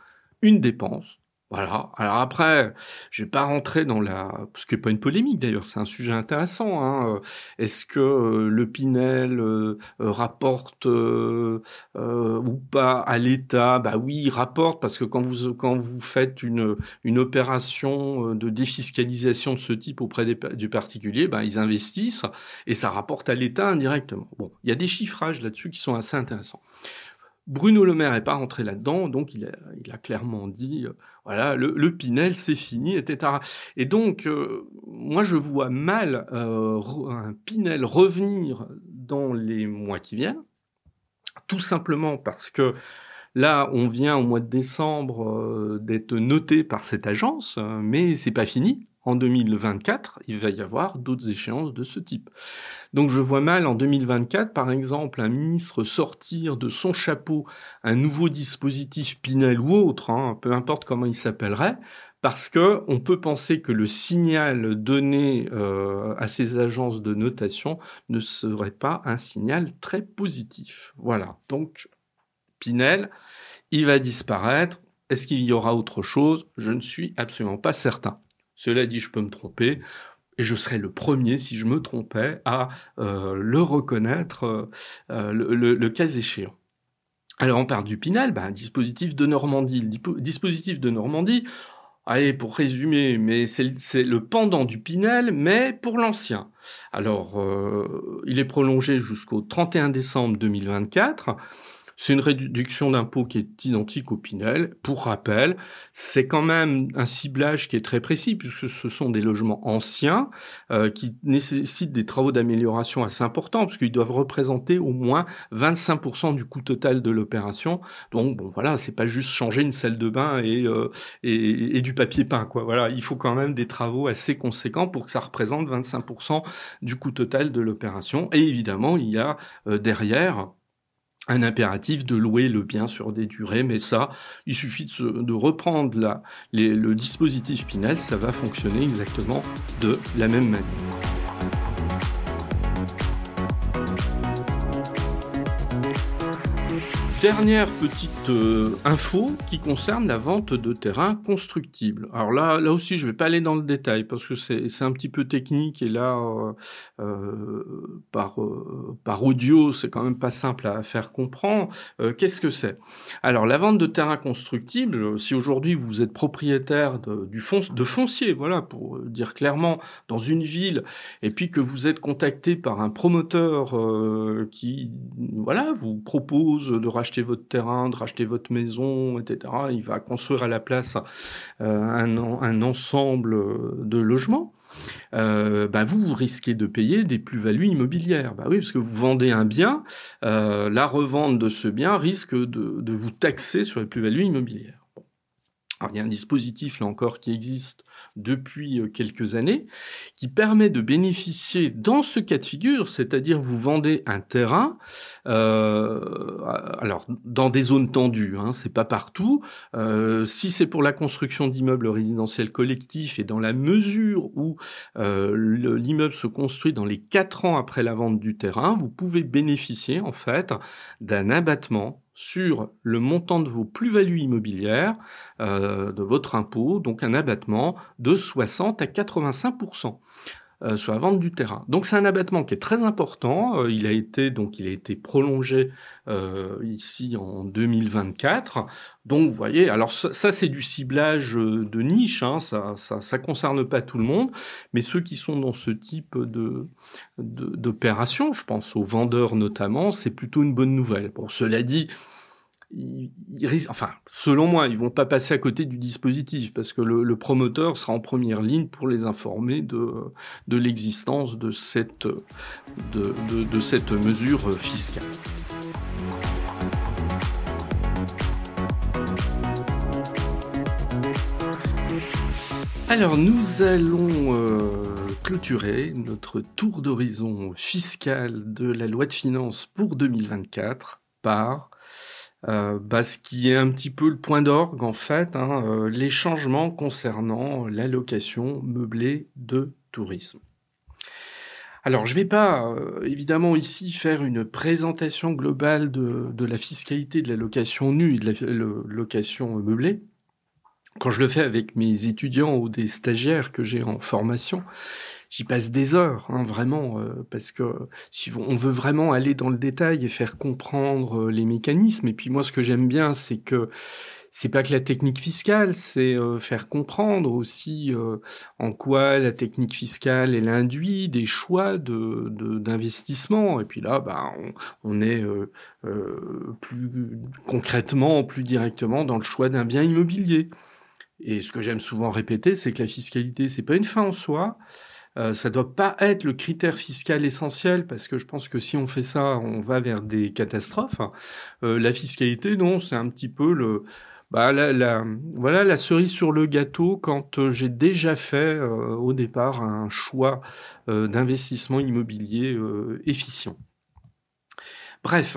une dépense voilà. Alors après, je vais pas rentrer dans la, ce qui n'est pas une polémique d'ailleurs, c'est un sujet intéressant. Hein. Est-ce que euh, le Pinel euh, rapporte euh, ou pas à l'État? Bah oui, il rapporte parce que quand vous quand vous faites une une opération de défiscalisation de ce type auprès des, du particulier, bah ils investissent et ça rapporte à l'État indirectement. Bon, il y a des chiffrages là-dessus qui sont assez intéressants. Bruno Le Maire n'est pas rentré là-dedans, donc il a, clairement dit, voilà, le, Pinel, c'est fini, etc. Et donc, euh, moi, je vois mal euh, un Pinel revenir dans les mois qui viennent, tout simplement parce que là, on vient au mois de décembre d'être noté par cette agence, mais c'est pas fini en 2024, il va y avoir d'autres échéances de ce type. Donc je vois mal en 2024, par exemple, un ministre sortir de son chapeau un nouveau dispositif Pinel ou autre, hein, peu importe comment il s'appellerait, parce que on peut penser que le signal donné euh, à ces agences de notation ne serait pas un signal très positif. Voilà. Donc Pinel, il va disparaître. Est-ce qu'il y aura autre chose? Je ne suis absolument pas certain. Cela dit, je peux me tromper. Et je serais le premier, si je me trompais, à euh, le reconnaître euh, euh, le, cas échéant. Alors on parle du Pinel, ben, dispositif de Normandie. Le dispositif de Normandie, allez, pour résumer, mais c'est le pendant du Pinel, mais pour l'ancien. Alors, il est prolongé jusqu'au 31 décembre 2024. C'est une réduction d'impôt qui est identique au Pinel. Pour rappel, c'est quand même un ciblage qui est très précis puisque ce sont des logements anciens euh, qui nécessitent des travaux d'amélioration assez importants puisqu'ils doivent représenter au moins 25% du coût total de l'opération. Donc bon voilà, c'est pas juste changer une salle de bain et, euh, et, du papier peint quoi. Voilà, il faut quand même des travaux assez conséquents pour que ça représente 25% du coût total de l'opération. Et évidemment, il y a euh, derrière un impératif de louer le bien sur des durées, mais ça, il suffit de, reprendre la, le dispositif Pinel, ça va fonctionner exactement de la même manière. Dernière petite euh, info qui concerne la vente de terrains constructibles. Alors là, là aussi, je vais pas aller dans le détail parce que c'est un petit peu technique et là, euh, euh par, par audio, c'est quand même pas simple à faire comprendre. Qu'est-ce que c'est? Alors, la vente de terrains constructibles, si aujourd'hui vous êtes propriétaire de, du de foncier, voilà, pour dire clairement, dans une ville, et puis que vous êtes contacté par un promoteur qui, voilà, vous propose de racheter votre terrain, de racheter votre maison, etc. Il va construire à la place euh, un, un, ensemble de logements. Euh, bah vous, vous risquez de payer des plus-values immobilières. Bah oui, parce que vous vendez un bien, euh, la revente de ce bien risque de, de vous taxer sur les plus-values immobilières. Il y a un dispositif, là encore, qui existe depuis euh, quelques années, qui permet de bénéficier dans ce cas de figure, c'est-à-dire vous vendez un terrain, euh, dans des zones tendues, hein, c'est pas partout. Euh, si c'est pour la construction d'immeubles résidentiels collectifs et dans la mesure où l'immeuble se construit dans les quatre ans après la vente du terrain, vous pouvez bénéficier en fait d'un abattement sur le montant de vos plus-values immobilières, euh, de votre impôt, donc un abattement de 60 à 85 euh, sur la vente du terrain. Donc c'est un abattement qui est très important. Euh, il a été donc il a été prolongé euh, ici en 2024. Donc vous voyez, alors ça, c'est du ciblage de niche, hein, ça, ça ça concerne pas tout le monde, mais ceux qui sont dans ce type de d'opération, je pense aux vendeurs notamment, c'est plutôt une bonne nouvelle. Bon, cela dit, enfin, selon moi, ils ne vont pas passer à côté du dispositif parce que le, promoteur sera en première ligne pour les informer de, l'existence de cette, mesure fiscale. Alors nous allons euh, clôturer notre tour d'horizon fiscal de la loi de finances pour 2024 par euh, bah, ce qui est un petit peu le point d'orgue en fait, hein, euh, les changements concernant l'allocation meublée de tourisme. Alors, je ne vais pas euh, évidemment ici faire une présentation globale de, de, la fiscalité de la location nue et de la location meublée. Quand je le fais avec mes étudiants ou des stagiaires que j'ai en formation, j'y passe des heures, hein, vraiment, euh, parce que si on veut vraiment aller dans le détail et faire comprendre euh, les mécanismes. Et puis moi, ce que j'aime bien, c'est que c'est pas que la technique fiscale, c'est euh, faire comprendre aussi en quoi la technique fiscale elle induit des choix de d'investissement. Et puis là, bah, on, on est plus concrètement, plus directement dans le choix d'un bien immobilier. Et ce que j'aime souvent répéter, c'est que la fiscalité, c'est pas une fin en soi. Euh, ça doit pas être le critère fiscal essentiel parce que je pense que si on fait ça, on va vers des catastrophes. Euh, la fiscalité, non, c'est un petit peu le, bah, la, voilà la cerise sur le gâteau quand euh, j'ai déjà fait au départ un choix d'investissement immobilier efficient. Bref,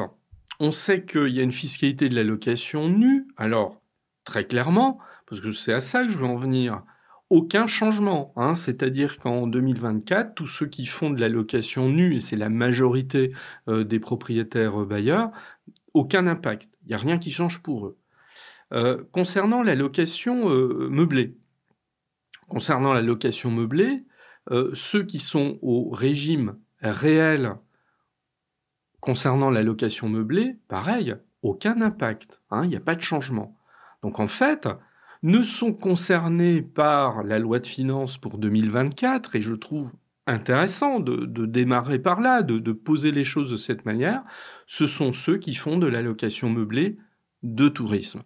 on sait qu'il y a une fiscalité de la location nue. Alors, très clairement, parce que c'est à ça que je veux en venir, aucun changement. Hein. C'est-à-dire qu'en 2024, tous ceux qui font de la location nue, et c'est la majorité euh, des propriétaires euh, bailleurs, aucun impact. Il n'y a rien qui change pour eux. Euh, concernant la location meublée, concernant la location meublée, ceux qui sont au régime réel concernant la location meublée, pareil, aucun impact. Hein. Il n'y a pas de changement. Donc en fait, ne sont concernés par la loi de finances pour 2024, et je trouve intéressant de, démarrer par là, de, poser les choses de cette manière, ce sont ceux qui font de l'allocation meublée de tourisme.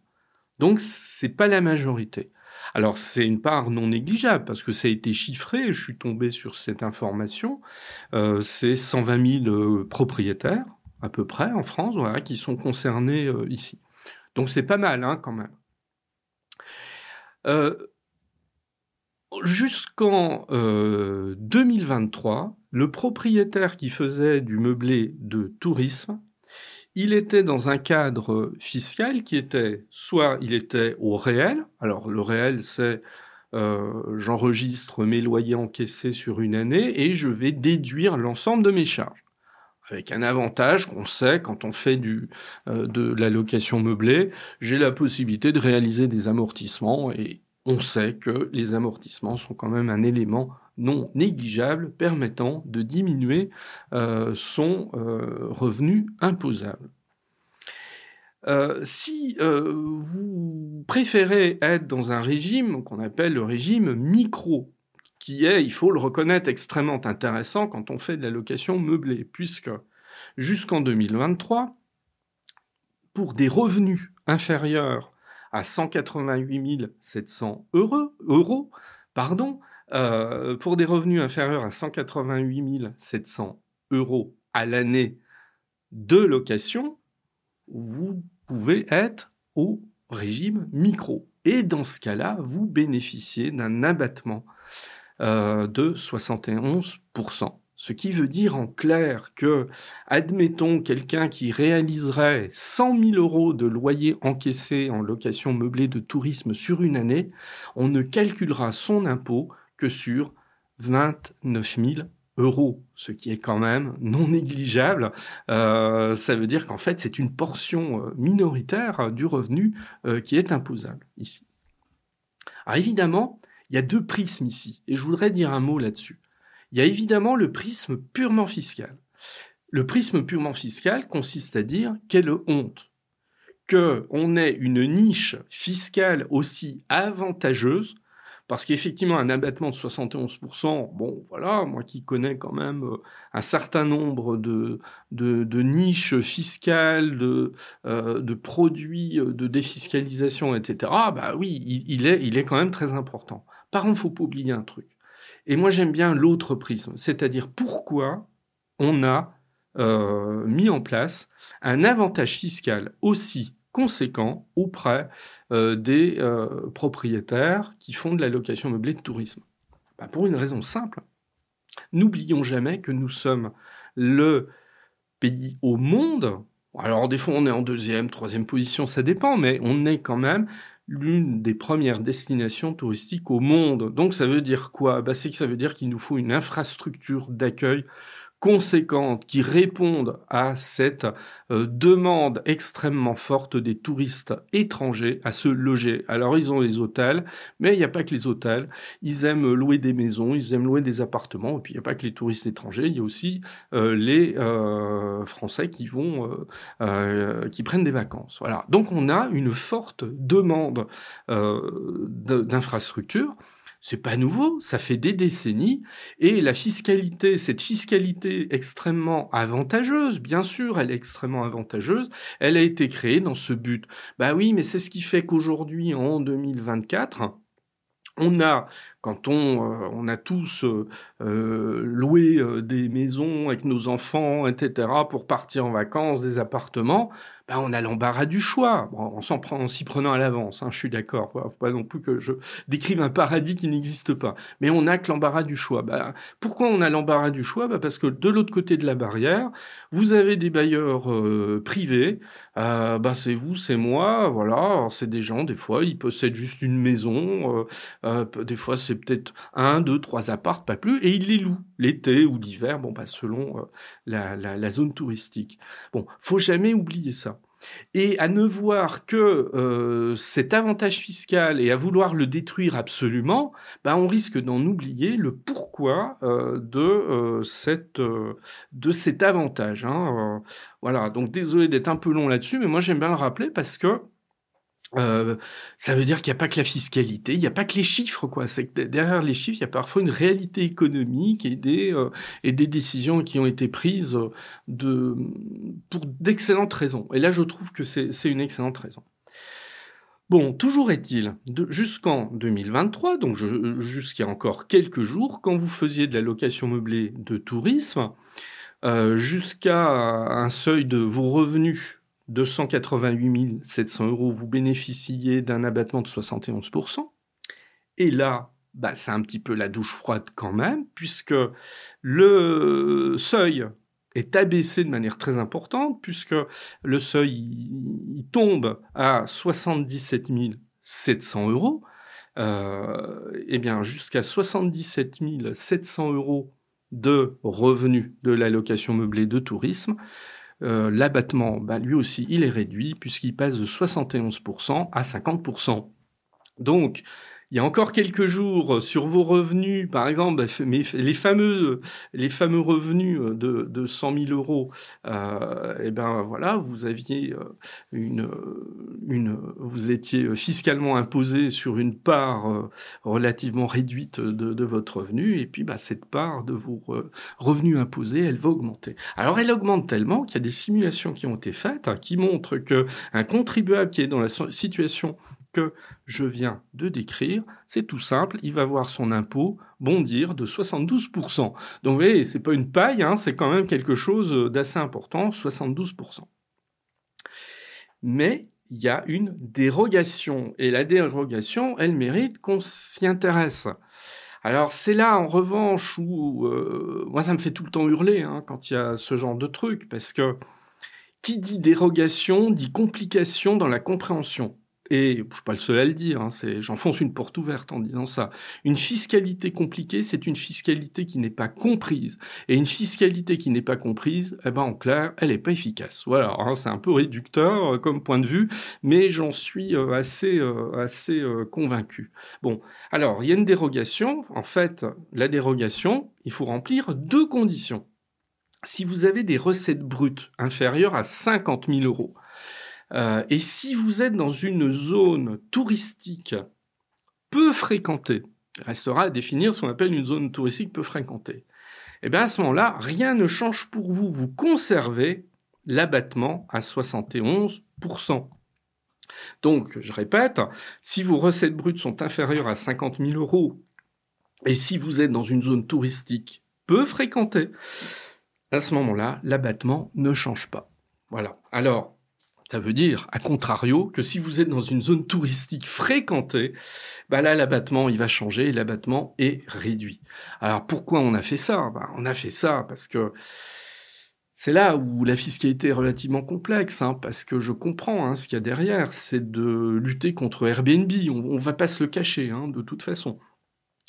Donc c'est pas la majorité. Alors c'est une part non négligeable parce que ça a été chiffré, je suis tombé sur cette information, euh, c'est 120 000 euh, propriétaires à peu près en France voilà, qui sont concernés euh, ici. Donc c'est pas mal hein, quand même. Euh, jusqu'en 2023, euh, le propriétaire qui faisait du meublé de tourisme, il était dans un cadre fiscal qui était soit il était au réel, alors le réel c'est euh, j'enregistre mes loyers encaissés sur une année et je vais déduire l'ensemble de mes charges avec un avantage qu'on sait quand on fait euh, de la location meublée, j'ai la possibilité de réaliser des amortissements et on sait que les amortissements sont quand même un élément non négligeable permettant de diminuer euh, son euh, revenu imposable. si vous préférez être dans un régime qu'on appelle le régime micro, qui est, il faut le reconnaître, extrêmement intéressant quand on fait de la location meublée, puisque jusqu'en 2023, pour des revenus inférieurs à 188 700 euros, euros pardon, euh, pour des revenus inférieurs à 188 700 euros à l'année de location, vous pouvez être au régime micro. Et dans ce cas-là, vous bénéficiez d'un abattement euh, de 71%. Ce qui veut dire en clair que, admettons, quelqu'un qui réaliserait 100 000 euros de loyer encaissé en location meublée de tourisme sur une année, on ne calculera son impôt que sur 29 000 euros, ce qui est quand même non négligeable. Euh, ça veut dire qu'en fait, c'est une portion euh, minoritaire du revenu qui est imposable ici. Alors évidemment, il y a deux prismes ici, et je voudrais dire un mot là-dessus. Il y a évidemment le prisme purement fiscal. Le prisme purement fiscal consiste à dire quelle honte qu'on ait une niche fiscale aussi avantageuse parce qu'effectivement, un abattement de 71%, bon, voilà, moi qui connais quand même euh, un certain nombre de, de, niches fiscales, de, euh, de produits euh, de défiscalisation, etc., bah oui, il, est, il est quand même très important. Par contre, faut pas oublier un truc. Et moi, j'aime bien l'autre prisme, c'est-à-dire pourquoi on a mis en place un avantage fiscal aussi conséquent auprès euh, des euh, propriétaires qui font de la location meublée de tourisme? Bah, Pour une raison simple. N'oublions jamais que nous sommes le pays au monde. Alors des fois on est en deuxième, troisième position, ça dépend, mais on est quand même l'une des premières destinations touristiques au monde. Donc ça veut dire quoi? Bah, C'est que ça veut dire qu'il nous faut une infrastructure d'accueil conséquentes qui répondent à cette euh, demande extrêmement forte des touristes étrangers à se loger. Alors ils ont les hôtels, mais il n'y a pas que les hôtels. Ils aiment louer des maisons, ils aiment louer des appartements. Et puis il n'y a pas que les touristes étrangers, il y a aussi euh, les euh, Français qui vont, qui prennent des vacances. Voilà. Donc on a une forte demande d'infrastructures. C'est pas nouveau, ça fait des décennies. Et la fiscalité, cette fiscalité extrêmement avantageuse, bien sûr, elle est extrêmement avantageuse, elle a été créée dans ce but. Bah oui, mais c'est ce qui fait qu'aujourd'hui, en 2024, on a, quand on, euh, on a tous euh, euh, loué des maisons avec nos enfants, etc., pour partir en vacances, des appartements, bah, on a l'embarras du choix, bon, en s'y prenant à l'avance, hein, je suis d'accord, faut pas non plus que je décrive un paradis qui n'existe pas, mais on a que l'embarras du choix. Bah, pourquoi on a l'embarras du choix? Bah, Parce que de l'autre côté de la barrière, vous avez des bailleurs euh, privés, euh, bah, c'est vous, c'est moi, voilà, c'est des gens, des fois, ils possèdent juste une maison, euh, des fois c'est peut-être un, deux, trois appartes, pas plus, et ils les louent l'été ou l'hiver, bon, bah, selon la, la zone touristique. Bon, faut jamais oublier ça. Et à ne voir que euh, cet avantage fiscal et à vouloir le détruire absolument, bah, on risque d'en oublier le pourquoi euh, de, euh, cette, de cet avantage. Hein. voilà, donc désolé d'être un peu long là-dessus, mais moi j'aime bien le rappeler parce que euh, ça veut dire qu'il n'y a pas que la fiscalité, il n'y a pas que les chiffres, quoi. C'est que derrière les chiffres, il y a parfois une réalité économique et des, euh, décisions qui ont été prises de, pour d'excellentes raisons. Et là, je trouve que c'est une excellente raison. Bon, toujours est-il, jusqu'en 2023, donc jusqu'à encore quelques jours, quand vous faisiez de la location meublée de tourisme, euh, jusqu'à un seuil de vos revenus 288 700 euros, vous bénéficiez d'un abattement de 71%. Et là, bah, c'est un petit peu la douche froide quand même, puisque le seuil est abaissé de manière très importante, puisque le seuil il, tombe à 77 700 euros. Euh, eh bien, jusqu'à 77 700 euros de revenus de l'allocation meublée de tourisme. Euh, l'abattement, bah, lui aussi, il est réduit puisqu'il passe de 71% à 50%. Donc, il y a encore quelques jours, euh, sur vos revenus, par exemple, bah, les fameux, les fameux revenus euh, de, de 100 000 euros, euh, eh ben voilà, vous aviez une, une, vous étiez fiscalement imposé sur une part relativement réduite de, de votre revenu, et puis bah, cette part de vos revenus imposés, elle va augmenter. Alors elle augmente tellement qu'il y a des simulations qui ont été faites hein, qui montrent que un contribuable qui est dans la situation que je viens de décrire, c'est tout simple, il va voir son impôt bondir de 72%. Donc vous voyez, c'est pas une paille, hein, c'est quand même quelque chose d'assez important, 72%. Mais il y a une dérogation, et la dérogation, elle mérite qu'on s'y intéresse. Alors c'est là en revanche où euh, moi ça me fait tout le temps hurler hein, quand il y a ce genre de truc, parce que qui dit dérogation dit complication dans la compréhension et je ne suis pas le seul à le dire, hein, j'enfonce une porte ouverte en disant ça. Une fiscalité compliquée, c'est une fiscalité qui n'est pas comprise. Et une fiscalité qui n'est pas comprise, eh ben, en clair, elle n'est pas efficace. Voilà, hein, c'est un peu réducteur euh, comme point de vue, mais j'en suis euh, assez, euh, assez convaincu. Bon, alors, il y a une dérogation. En fait, la dérogation, il faut remplir deux conditions. Si vous avez des recettes brutes inférieures à 50 000 euros, euh, et si vous êtes dans une zone touristique peu fréquentée, restera à définir ce qu'on appelle une zone touristique peu fréquentée. Et eh bien à ce moment-là, rien ne change pour vous. Vous conservez l'abattement à 71%. Donc, je répète, si vos recettes brutes sont inférieures à 50 000 euros et si vous êtes dans une zone touristique peu fréquentée, à ce moment-là, l'abattement ne change pas. Voilà. Alors, Ça veut dire, à contrario, que si vous êtes dans une zone touristique fréquentée, bah là, l'abattement, il va changer et l'abattement est réduit. Alors, pourquoi on a fait ça? Bah, On a fait ça parce que c'est là où la fiscalité est relativement complexe, hein, parce que je comprends hein, ce qu'il y a derrière, c'est de lutter contre Airbnb. On, ne va pas se le cacher, hein, de toute façon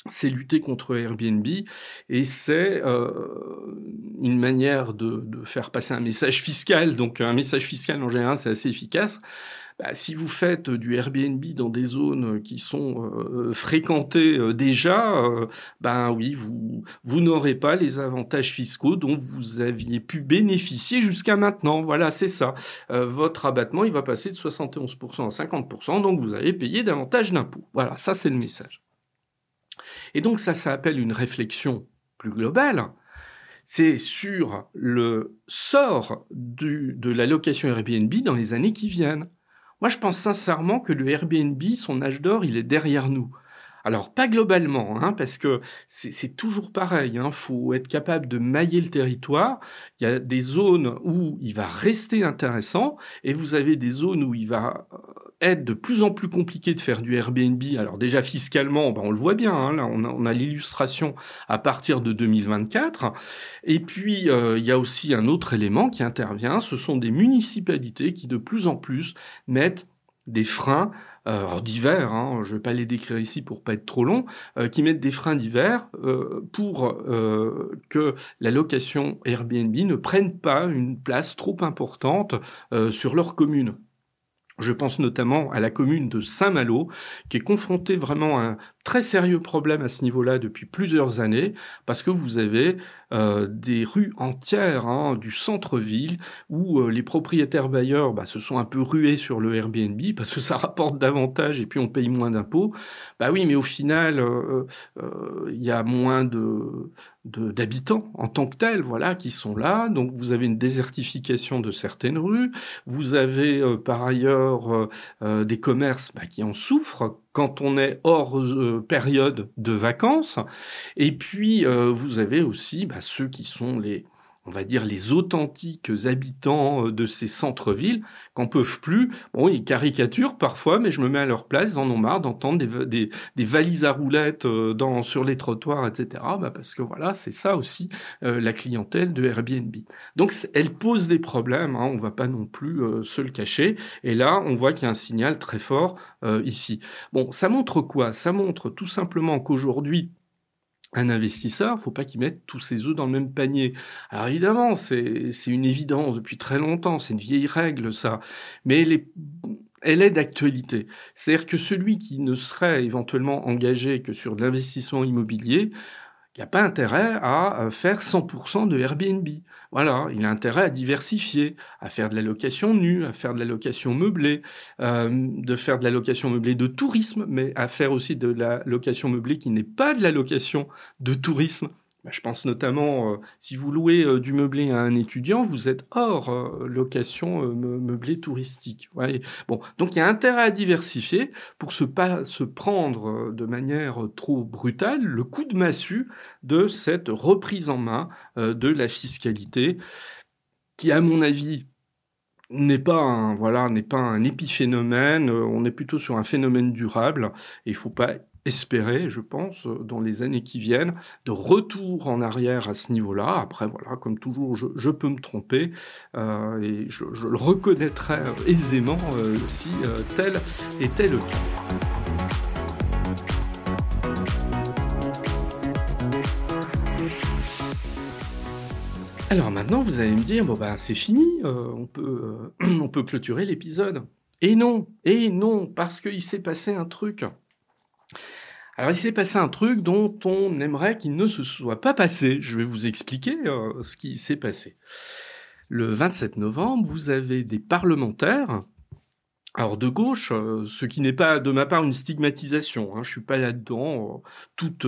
c'est lutter contre Airbnb et c'est euh, une manière de, faire passer un message fiscal. Donc un message fiscal en général c'est assez efficace. Bah, si vous faites du Airbnb dans des zones qui sont euh, fréquentées euh, déjà, ben oui, vous, vous n'aurez pas les avantages fiscaux dont vous aviez pu bénéficier jusqu'à maintenant. Voilà, c'est ça. votre abattement, il va passer de 71% à 50%, donc vous allez payer davantage d'impôts. Voilà, ça c'est le message. Et donc ça, ça appelle une réflexion plus globale. C'est sur le sort de la location Airbnb dans les années qui viennent. Moi, je pense sincèrement que le Airbnb, son âge d'or, il est derrière nous. Alors pas globalement, hein, parce que c'est toujours pareil. Il hein, faut être capable de mailler le territoire. Il y a des zones où il va rester intéressant, et vous avez des zones où il va euh, de plus en plus compliqué de faire du Airbnb. Alors déjà fiscalement, ben, on le voit bien. Hein, on a, l'illustration à partir de 2024. Et puis euh, il y a aussi un autre élément qui intervient. Ce sont des municipalités qui de plus en plus mettent des freins euh, divers, hein, je ne vais pas les décrire ici pour pas être trop long, euh, qui mettent des freins euh, pour que la location Airbnb ne prenne pas une place trop importante sur leur commune. Je pense notamment à la commune de Saint-Malo, qui est confrontée vraiment à un très sérieux problème à ce niveau-là depuis plusieurs années, parce que vous avez euh, des rues entières hein, du centre-ville où euh, les propriétaires bailleurs bah, se sont un peu rués sur le Airbnb parce que ça rapporte davantage et puis on paye moins d'impôts. Bah oui, mais au final, euh, il y a moins de d'habitants en tant que tels, voilà, qui sont là. Donc vous avez une désertification de certaines rues. Vous avez par ailleurs des commerces bah, qui en souffrent quand on est hors euh, période de vacances. Et puis, euh, vous avez aussi bah, ceux qui sont les, on va dire, les authentiques habitants euh, de ces centres-villes qu'en peuvent plus. Bon, ils caricaturent parfois, mais je me mets à leur place, ils en ont marre d'entendre des, des, valises à roulettes euh, dans, sur les trottoirs, etc. Bah parce que voilà, c'est ça aussi euh, la clientèle de Airbnb. Donc, elle pose des problèmes, hein, on va pas non plus se le cacher. Et là, on voit qu'il y a un signal très fort ici. Bon, ça montre quoi? Ça montre tout simplement qu'aujourd'hui, un investisseur, faut pas qu'il mette tous ses œufs dans le même panier. Alors évidemment, c'est une évidence depuis très longtemps, c'est une vieille règle ça, mais elle est, d'actualité. C'est-à-dire que celui qui ne serait éventuellement engagé que sur l'investissement immobilier, il n'y a pas intérêt à euh, faire 100% de Airbnb. Voilà, il a intérêt à diversifier, à faire de la location nue, à faire de la location meublée, euh, de faire de la location meublée de tourisme, mais à faire aussi de la location meublée qui n'est pas de la location de tourisme. Bah, je pense notamment, euh, si vous louez euh, du meublé à un étudiant, vous êtes hors euh, location meublé touristique. Bon, donc il y a intérêt à diversifier pour se prendre de manière trop brutale le coup de massue de cette reprise en main de la fiscalité, qui, à mon avis, n'est pas un voilà n'est pas un épiphénomène. On est plutôt sur un phénomène durable. Faut pas espérer, je pense, dans les années qui viennent, de retour en arrière à ce niveau-là. Après, voilà, comme toujours, je, peux me tromper euh, et je, le reconnaîtrai aisément euh, si euh, tel était le cas. Alors maintenant, vous allez me dire, bon ben c'est fini, on, peut, on peut clôturer l'épisode. Et non, et non, parce qu'il s'est passé un truc. Alors il s'est passé un truc dont on aimerait qu'il ne se soit pas passé. Je vais vous expliquer euh, ce qui s'est passé. Le 27 novembre, vous avez des parlementaires, alors de gauche, euh, ce qui n'est pas de ma part une stigmatisation, hein, je suis pas là-dedans. Euh, toute,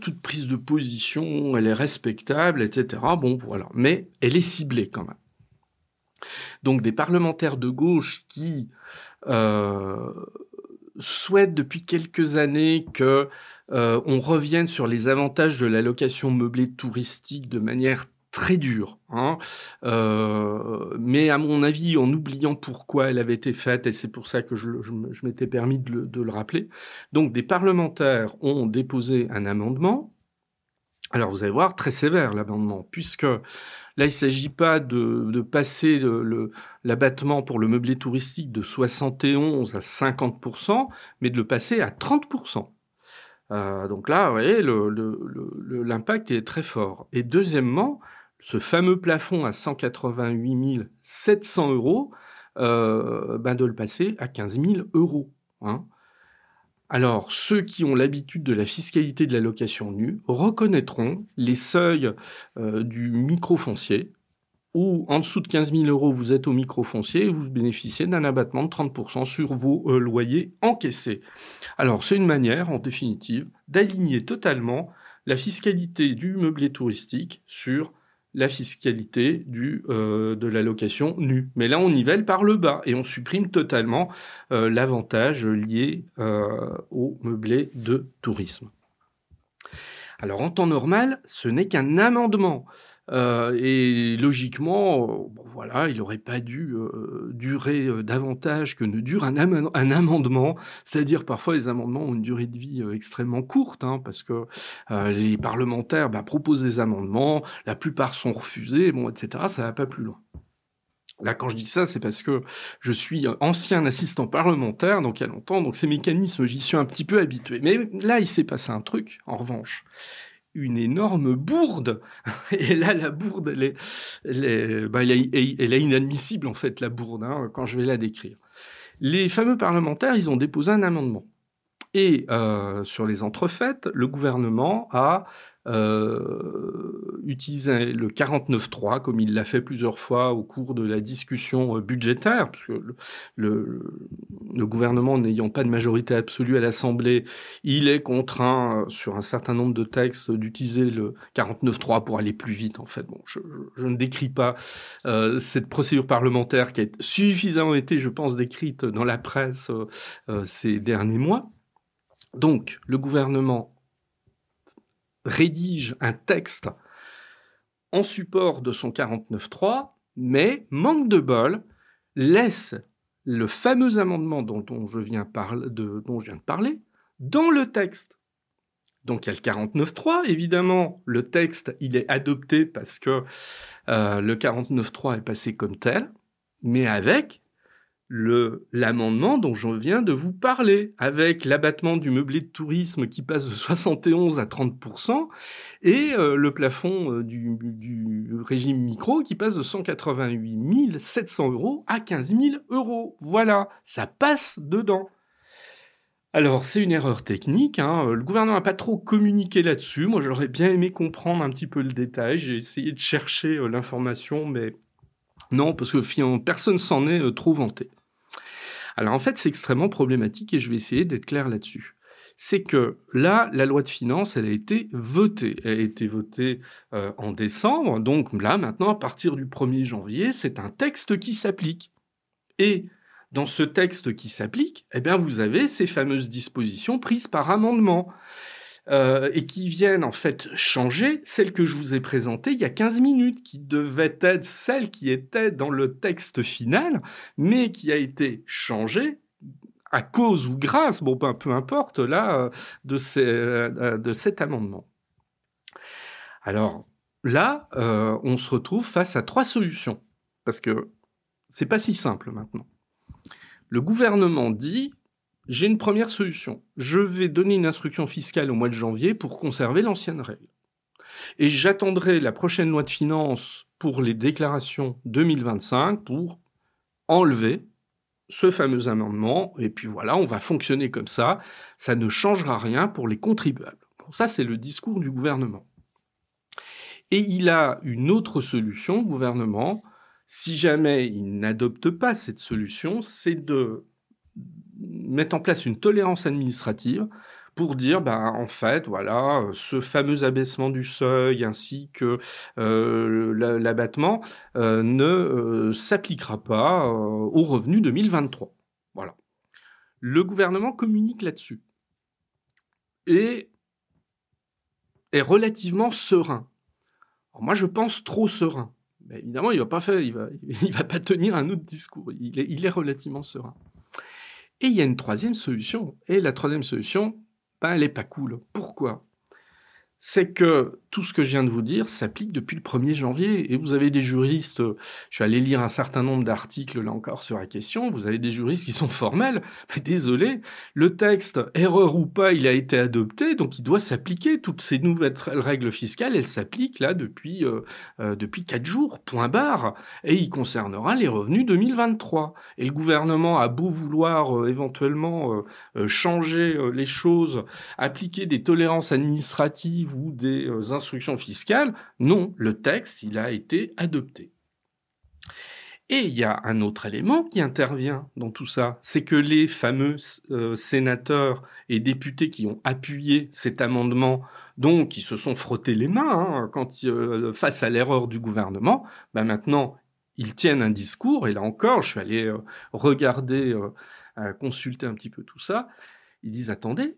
toute prise de position, elle est respectable, etc. Bon, voilà, mais elle est ciblée quand même. Donc des parlementaires de gauche qui souhaite depuis quelques années que euh, on revienne sur les avantages de la location meublée touristique de manière très dure. Hein. Euh, mais à mon avis, en oubliant pourquoi elle avait été faite, et c'est pour ça que je, m'étais permis de le, le, rappeler. Donc des parlementaires ont déposé un amendement. Alors vous allez voir, très sévère l'amendement, puisque là il ne s'agit pas de, passer l'abattement pour le meublé touristique de 71 à 50%, mais de le passer à 30%. Euh, donc là, vous voyez, l'impact est très fort. Et deuxièmement, ce fameux plafond à 188 700 euros, euh, ben de le passer à 15 000 euros. Hein. Alors, ceux qui ont l'habitude de la fiscalité de la location nue reconnaîtront les seuils euh, du microfoncier, où en dessous de 15 000 euros, vous êtes au microfoncier et vous bénéficiez d'un abattement de 30% sur vos euh, loyers encaissés. Alors, c'est une manière, en définitive, d'aligner totalement la fiscalité du meublé touristique sur la fiscalité euh, de la location nue. Mais là, on nivelle par le bas et on supprime totalement euh, l'avantage lié au meublé de tourisme. Alors en temps normal, ce n'est qu'un amendement. Euh, et logiquement, euh, voilà, il n'aurait pas dû euh, durer davantage que ne dure un, amendement. C'est-à-dire parfois les amendements ont une durée de vie extrêmement courte, hein, parce que les parlementaires bah, proposent des amendements, la plupart sont refusés, bon, etc. Ça va pas plus loin. Là, quand je dis ça, c'est parce que je suis ancien assistant parlementaire, donc il y a longtemps, donc ces mécanismes, j'y suis un petit peu habitué. Mais là, il s'est passé un truc, en revanche, une énorme bourde. Et là, la bourde, elle est, elle bah, inadmissible, en fait, la bourde, hein, quand je vais la décrire. Les fameux parlementaires, ils ont déposé un amendement. Et euh, sur les entrefaites, le gouvernement a euh, utiliser le 49.3 comme il l'a fait plusieurs fois au cours de la discussion euh, budgétaire, parce que le, gouvernement n'ayant pas de majorité absolue à l'Assemblée, il est contraint euh, sur un certain nombre de textes d'utiliser le 49.3 pour aller plus vite. En fait, bon, je, je ne décris pas cette procédure parlementaire qui a suffisamment été, je pense, décrite dans la presse ces derniers mois. Donc, le gouvernement rédige un texte en support de son 49.3, mais, manque de bol, laisse le fameux amendement dont, je viens de, parler dans le texte. Donc il y a le 49.3, évidemment, le texte, il est adopté parce que euh, le 49.3 est passé comme tel, mais avec l'amendement dont je viens de vous parler, avec l'abattement du meublé de tourisme qui passe de 71 à 30%, et euh, le plafond euh, du, régime micro qui passe de 188 700 euros à 15 000 euros. Voilà, ça passe dedans. Alors, c'est une erreur technique. Hein. Le gouvernement n'a pas trop communiqué là-dessus. Moi, j'aurais bien aimé comprendre un petit peu le détail. J'ai essayé de chercher euh, l'information, mais non, parce que personne s'en est trop vanté. Alors en fait, c'est extrêmement problématique et je vais essayer d'être clair là-dessus. C'est que là, la loi de finances, elle a été votée. Elle a été votée euh, en décembre. Donc là, maintenant, à partir du 1er janvier, c'est un texte qui s'applique. Et dans ce texte qui s'applique, eh bien, vous avez ces fameuses dispositions prises par amendement. Euh, et qui viennent en fait changer celle que je vous ai présentée il y a 15 minutes, qui devait être celle qui était dans le texte final, mais qui a été changée à cause ou grâce, bon ben, peu importe là, euh, de, ces, euh, de cet amendement. Alors là, on se retrouve face à trois solutions, parce que c'est pas si simple maintenant. Le gouvernement dit j'ai une première solution. Je vais donner une instruction fiscale au mois de janvier pour conserver l'ancienne règle. Et j'attendrai la prochaine loi de finances pour les déclarations 2025 pour enlever ce fameux amendement. Et puis voilà, on va fonctionner comme ça. Ça ne changera rien pour les contribuables. Ça, c'est le discours du gouvernement. Et il a une autre solution, gouvernement, si jamais il n'adopte pas cette solution, c'est de mettre en place une tolérance administrative pour dire, ben, en fait, voilà, ce fameux abaissement du seuil ainsi que euh, l'abattement euh, ne euh, s'appliquera pas au revenu 2023. Voilà. Le gouvernement communique là-dessus et est relativement serein moi, je pense trop serein. Mais évidemment, il va pas il va, il pas tenir un autre discours. Il est, il est relativement serein. Et il y a une troisième solution. Et la troisième solution, ben, elle n'est pas cool. Pourquoi? C'est que tout ce que je viens de vous dire s'applique depuis le 1er janvier. Et vous avez des juristes, je suis allé lire un certain nombre d'articles là encore sur la question, vous avez des juristes qui sont formels, désolé, le texte, erreur ou pas, il a été adopté, donc il doit s'appliquer. Toutes ces nouvelles règles fiscales, elles s'appliquent là depuis, euh, euh, depuis 4 jours, point barre, et il concernera les revenus 2023. Et le gouvernement a beau vouloir euh, éventuellement changer les choses, appliquer des tolérances administratives, ou des euh, instructions fiscales. Non, le texte, il a été adopté. Et il y a un autre élément qui intervient dans tout ça, c'est que les fameux euh, sénateurs et députés qui ont appuyé cet amendement, donc qui se sont frottés les mains hein, quand, euh, face à l'erreur du gouvernement, ben maintenant ils tiennent un discours, et là encore, je suis allé regarder, consulter un petit peu tout ça, ils disent attendez,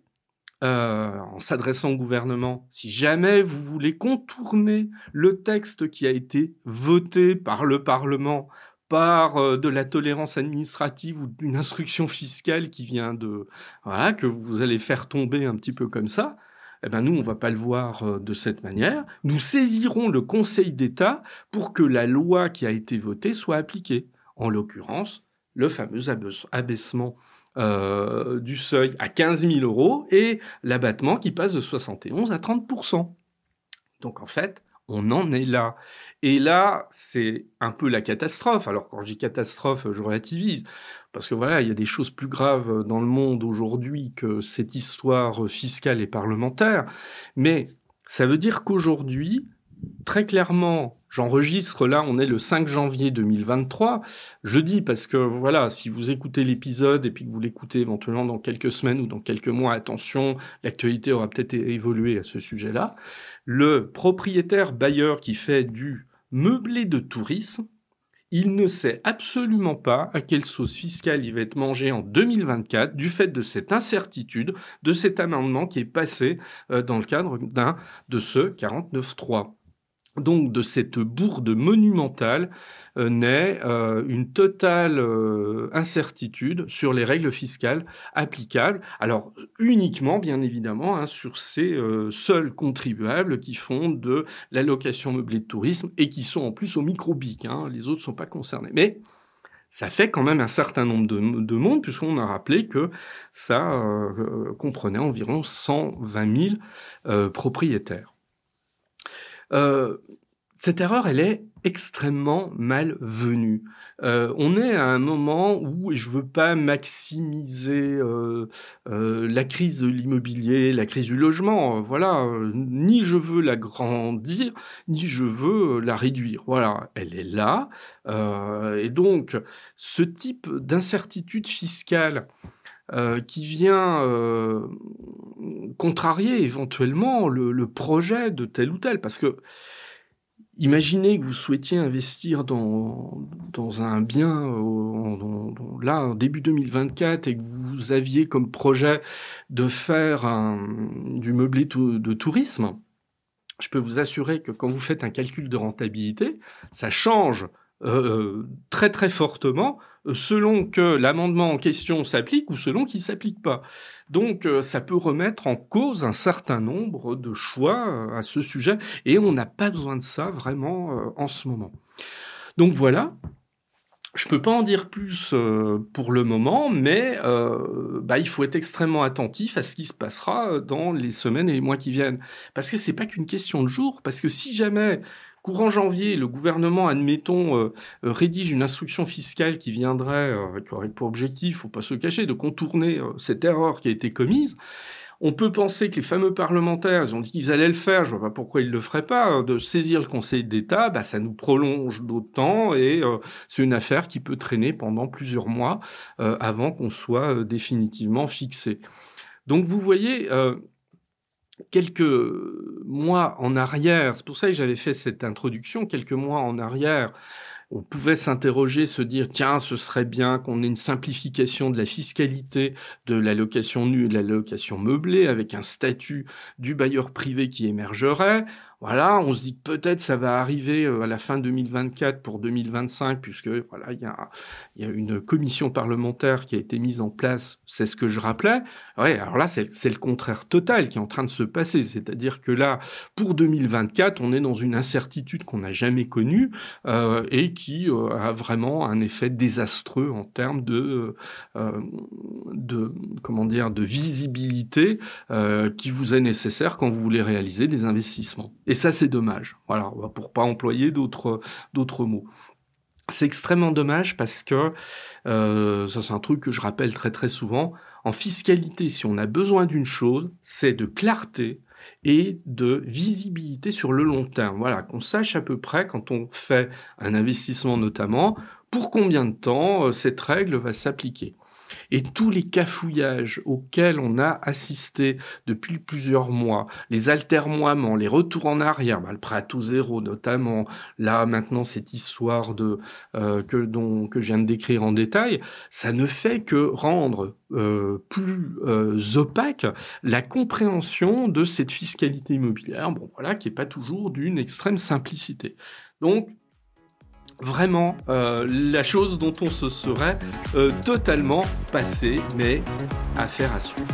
euh, en s'adressant au gouvernement, si jamais vous voulez contourner le texte qui a été voté par le Parlement, par euh, de la tolérance administrative ou d'une instruction fiscale qui vient de voilà que vous allez faire tomber un petit peu comme ça, eh ben nous on va pas le voir euh, de cette manière. Nous saisirons le Conseil d'État pour que la loi qui a été votée soit appliquée. En l'occurrence, le fameux abaissement euh, du seuil à 15 000 euros et l'abattement qui passe de 71 à 30% Donc en fait, on en est là. Et là, c'est un peu la catastrophe. Alors quand je dis catastrophe, je relativise. Parce que voilà, il y a des choses plus graves dans le monde aujourd'hui que cette histoire fiscale et parlementaire. Mais ça veut dire qu'aujourd'hui, très clairement, j'enregistre là, on est le 5 janvier 2023. Je dis parce que voilà, si vous écoutez l'épisode et puis que vous l'écoutez éventuellement dans quelques semaines ou dans quelques mois, attention, l'actualité aura peut-être évolué à ce sujet-là. Le propriétaire bailleur qui fait du meublé de tourisme, il ne sait absolument pas à quelle sauce fiscale il va être mangé en 2024 du fait de cette incertitude, de cet amendement qui est passé euh, dans le cadre de ce 49.3. Donc de cette bourde monumentale euh, naît euh, une totale euh, incertitude sur les règles fiscales applicables. Alors uniquement, bien évidemment, hein, sur ces seuls contribuables qui font de l'allocation meublée de tourisme et qui sont en plus au microbique. Hein, les autres ne sont pas concernés. Mais ça fait quand même un certain nombre de, de monde, puisqu'on a rappelé que ça comprenait environ 120 000 propriétaires. Euh, cette erreur, elle est extrêmement malvenue. Euh, on est à un moment où, je veux pas maximiser euh, la crise de l'immobilier, la crise du logement, voilà, ni je veux la grandir, ni je veux la réduire. Voilà, elle est là. et donc, ce type d'incertitude fiscale euh, qui vient euh, contrarier éventuellement le, projet de tel ou tel. Parce que imaginez que vous souhaitiez investir dans, dans un bien là, en début 2024, et que vous aviez comme projet de faire du meublé de tourisme. Je peux vous assurer que quand vous faites un calcul de rentabilité, ça change euh, très très fortement selon que l'amendement en question s'applique ou selon qu'il s'applique pas. Donc euh, ça peut remettre en cause un certain nombre de choix euh, à ce sujet et on n'a pas besoin de ça vraiment euh, en ce moment. Donc voilà, je peux pas en dire plus pour le moment, mais bah, il faut être extrêmement attentif à ce qui se passera dans les semaines et les mois qui viennent, parce que c'est pas qu'une question de jour, parce que si jamais Courant janvier, le gouvernement, admettons, euh, euh, rédige une instruction fiscale qui viendrait, euh, qui aurait pour objectif, faut pas se cacher, de contourner cette erreur qui a été commise. On peut penser que les fameux parlementaires, ils ont dit qu'ils allaient le faire, je vois pas pourquoi ils le feraient pas, hein, de saisir le Conseil d'État, bah, ça nous prolonge d'autant et c'est une affaire qui peut traîner pendant plusieurs mois avant qu'on soit définitivement fixé. Donc vous voyez, quelques mois en arrière, c'est pour ça que j'avais fait cette introduction, quelques mois en arrière, on pouvait s'interroger, se dire, tiens, ce serait bien qu'on ait une simplification de la fiscalité de la location nue et de la location meublée avec un statut du bailleur privé qui émergerait. Voilà, on se dit que peut-être ça va arriver à la fin 2024 pour 2025, puisque voilà, il y a, une commission parlementaire qui a été mise en place, c'est ce que je rappelais. Ouais, alors là, c'est le contraire total qui est en train de se passer, c'est-à-dire que là, pour 2024, on est dans une incertitude qu'on n'a jamais connue euh, et qui euh, a vraiment un effet désastreux en termes de, euh, comment dire, de visibilité euh, qui vous est nécessaire quand vous voulez réaliser des investissements. Ça, c'est dommage. Voilà, pour pas employer d'autres d'autres mots. C'est extrêmement dommage parce que euh, ça, c'est un truc que je rappelle très très souvent. En fiscalité, si on a besoin d'une chose, c'est de clarté et de visibilité sur le long terme. Voilà, qu'on sache à peu près quand on fait un investissement notamment, pour combien de temps euh, cette règle va s'appliquer. Et tous les cafouillages auxquels on a assisté depuis plusieurs mois, les altermoiements, les retours en arrière, bah, le prêt à zéro notamment, là maintenant cette histoire de euh, que, dont, que je viens de décrire en détail, ça ne fait que rendre euh, plus euh, opaque la compréhension de cette fiscalité immobilière, bon voilà, qui n'est pas toujours d'une extrême simplicité. Donc vraiment euh, la chose dont on se serait euh, totalement passé, mais affaire à suivre.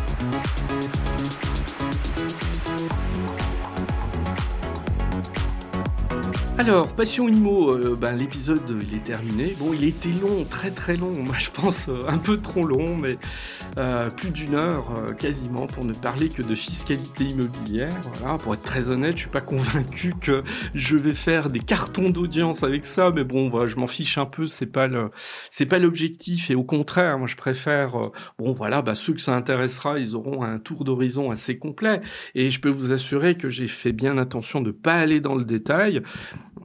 Alors, Passion Imo, euh, ben, l'épisode il est terminé. Bon, il était long, très très long, moi je pense un peu trop long, mais euh, plus d'une heure euh, quasiment pour ne parler que de fiscalité immobilière. Voilà, pour être très honnête, je suis pas convaincu que je vais faire des cartons d'audience avec ça, mais bon, je m'en fiche un peu, c'est pas le, c'est pas l'objectif et au contraire, moi je préfère, euh, bon voilà, bah ceux que ça intéressera, ils auront un tour d'horizon assez complet et je peux vous assurer que j'ai fait bien attention de pas aller dans le détail.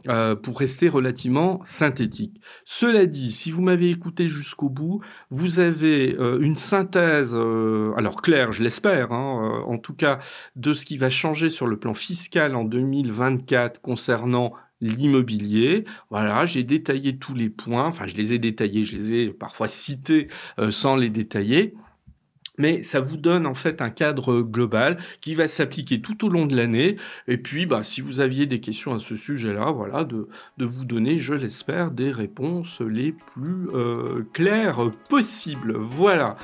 Euh, pour rester relativement synthétique. Cela dit, si vous m'avez écouté jusqu'au bout, vous avez euh, une synthèse, euh, alors claire, je l'espère, hein, en tout cas, de ce qui va changer sur le plan fiscal en 2024 concernant l'immobilier. Voilà, j'ai détaillé tous les points, enfin je les ai détaillés, je les ai parfois cités sans les détailler mais ça vous donne en fait un cadre global qui va s'appliquer tout au long de l'année. Et puis, bah, si vous aviez des questions à ce sujet-là, voilà, de, vous donner, je l'espère, des réponses les plus euh, claires possibles. Voilà.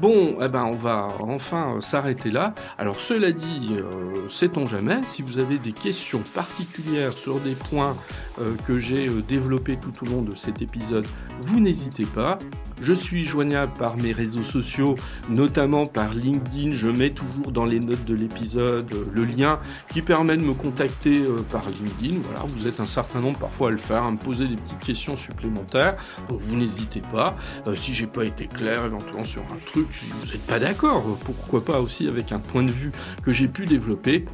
Bon, eh ben, on va enfin s'arrêter là. Alors, cela dit, euh, sait-on jamais, si vous avez des questions particulières sur des points euh, que j'ai euh, développés tout au long de cet épisode, vous n'hésitez pas. Je suis joignable par mes réseaux sociaux, notamment par LinkedIn. Je mets toujours dans les notes de l'épisode euh, le lien qui permet de me contacter euh, par LinkedIn. Voilà, vous êtes un certain nombre parfois à le faire, à me poser des petites questions supplémentaires. Donc vous n'hésitez pas. Euh, si j'ai pas été clair éventuellement sur un truc, si vous n'êtes pas d'accord, pourquoi pas aussi avec un point de vue que j'ai pu développer.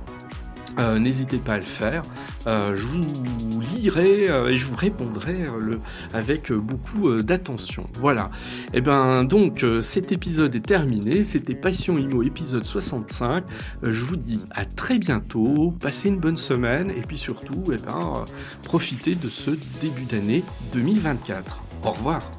N'hésitez pas à le faire. Euh, je vous lirai euh, et je vous répondrai euh, avec beaucoup d'attention. Voilà. Et eh ben donc cet épisode est terminé. C'était Passion Imo épisode 65. je vous dis à très bientôt. Passez une bonne semaine et puis surtout, eh ben, profitez de ce début d'année 2024. Au revoir.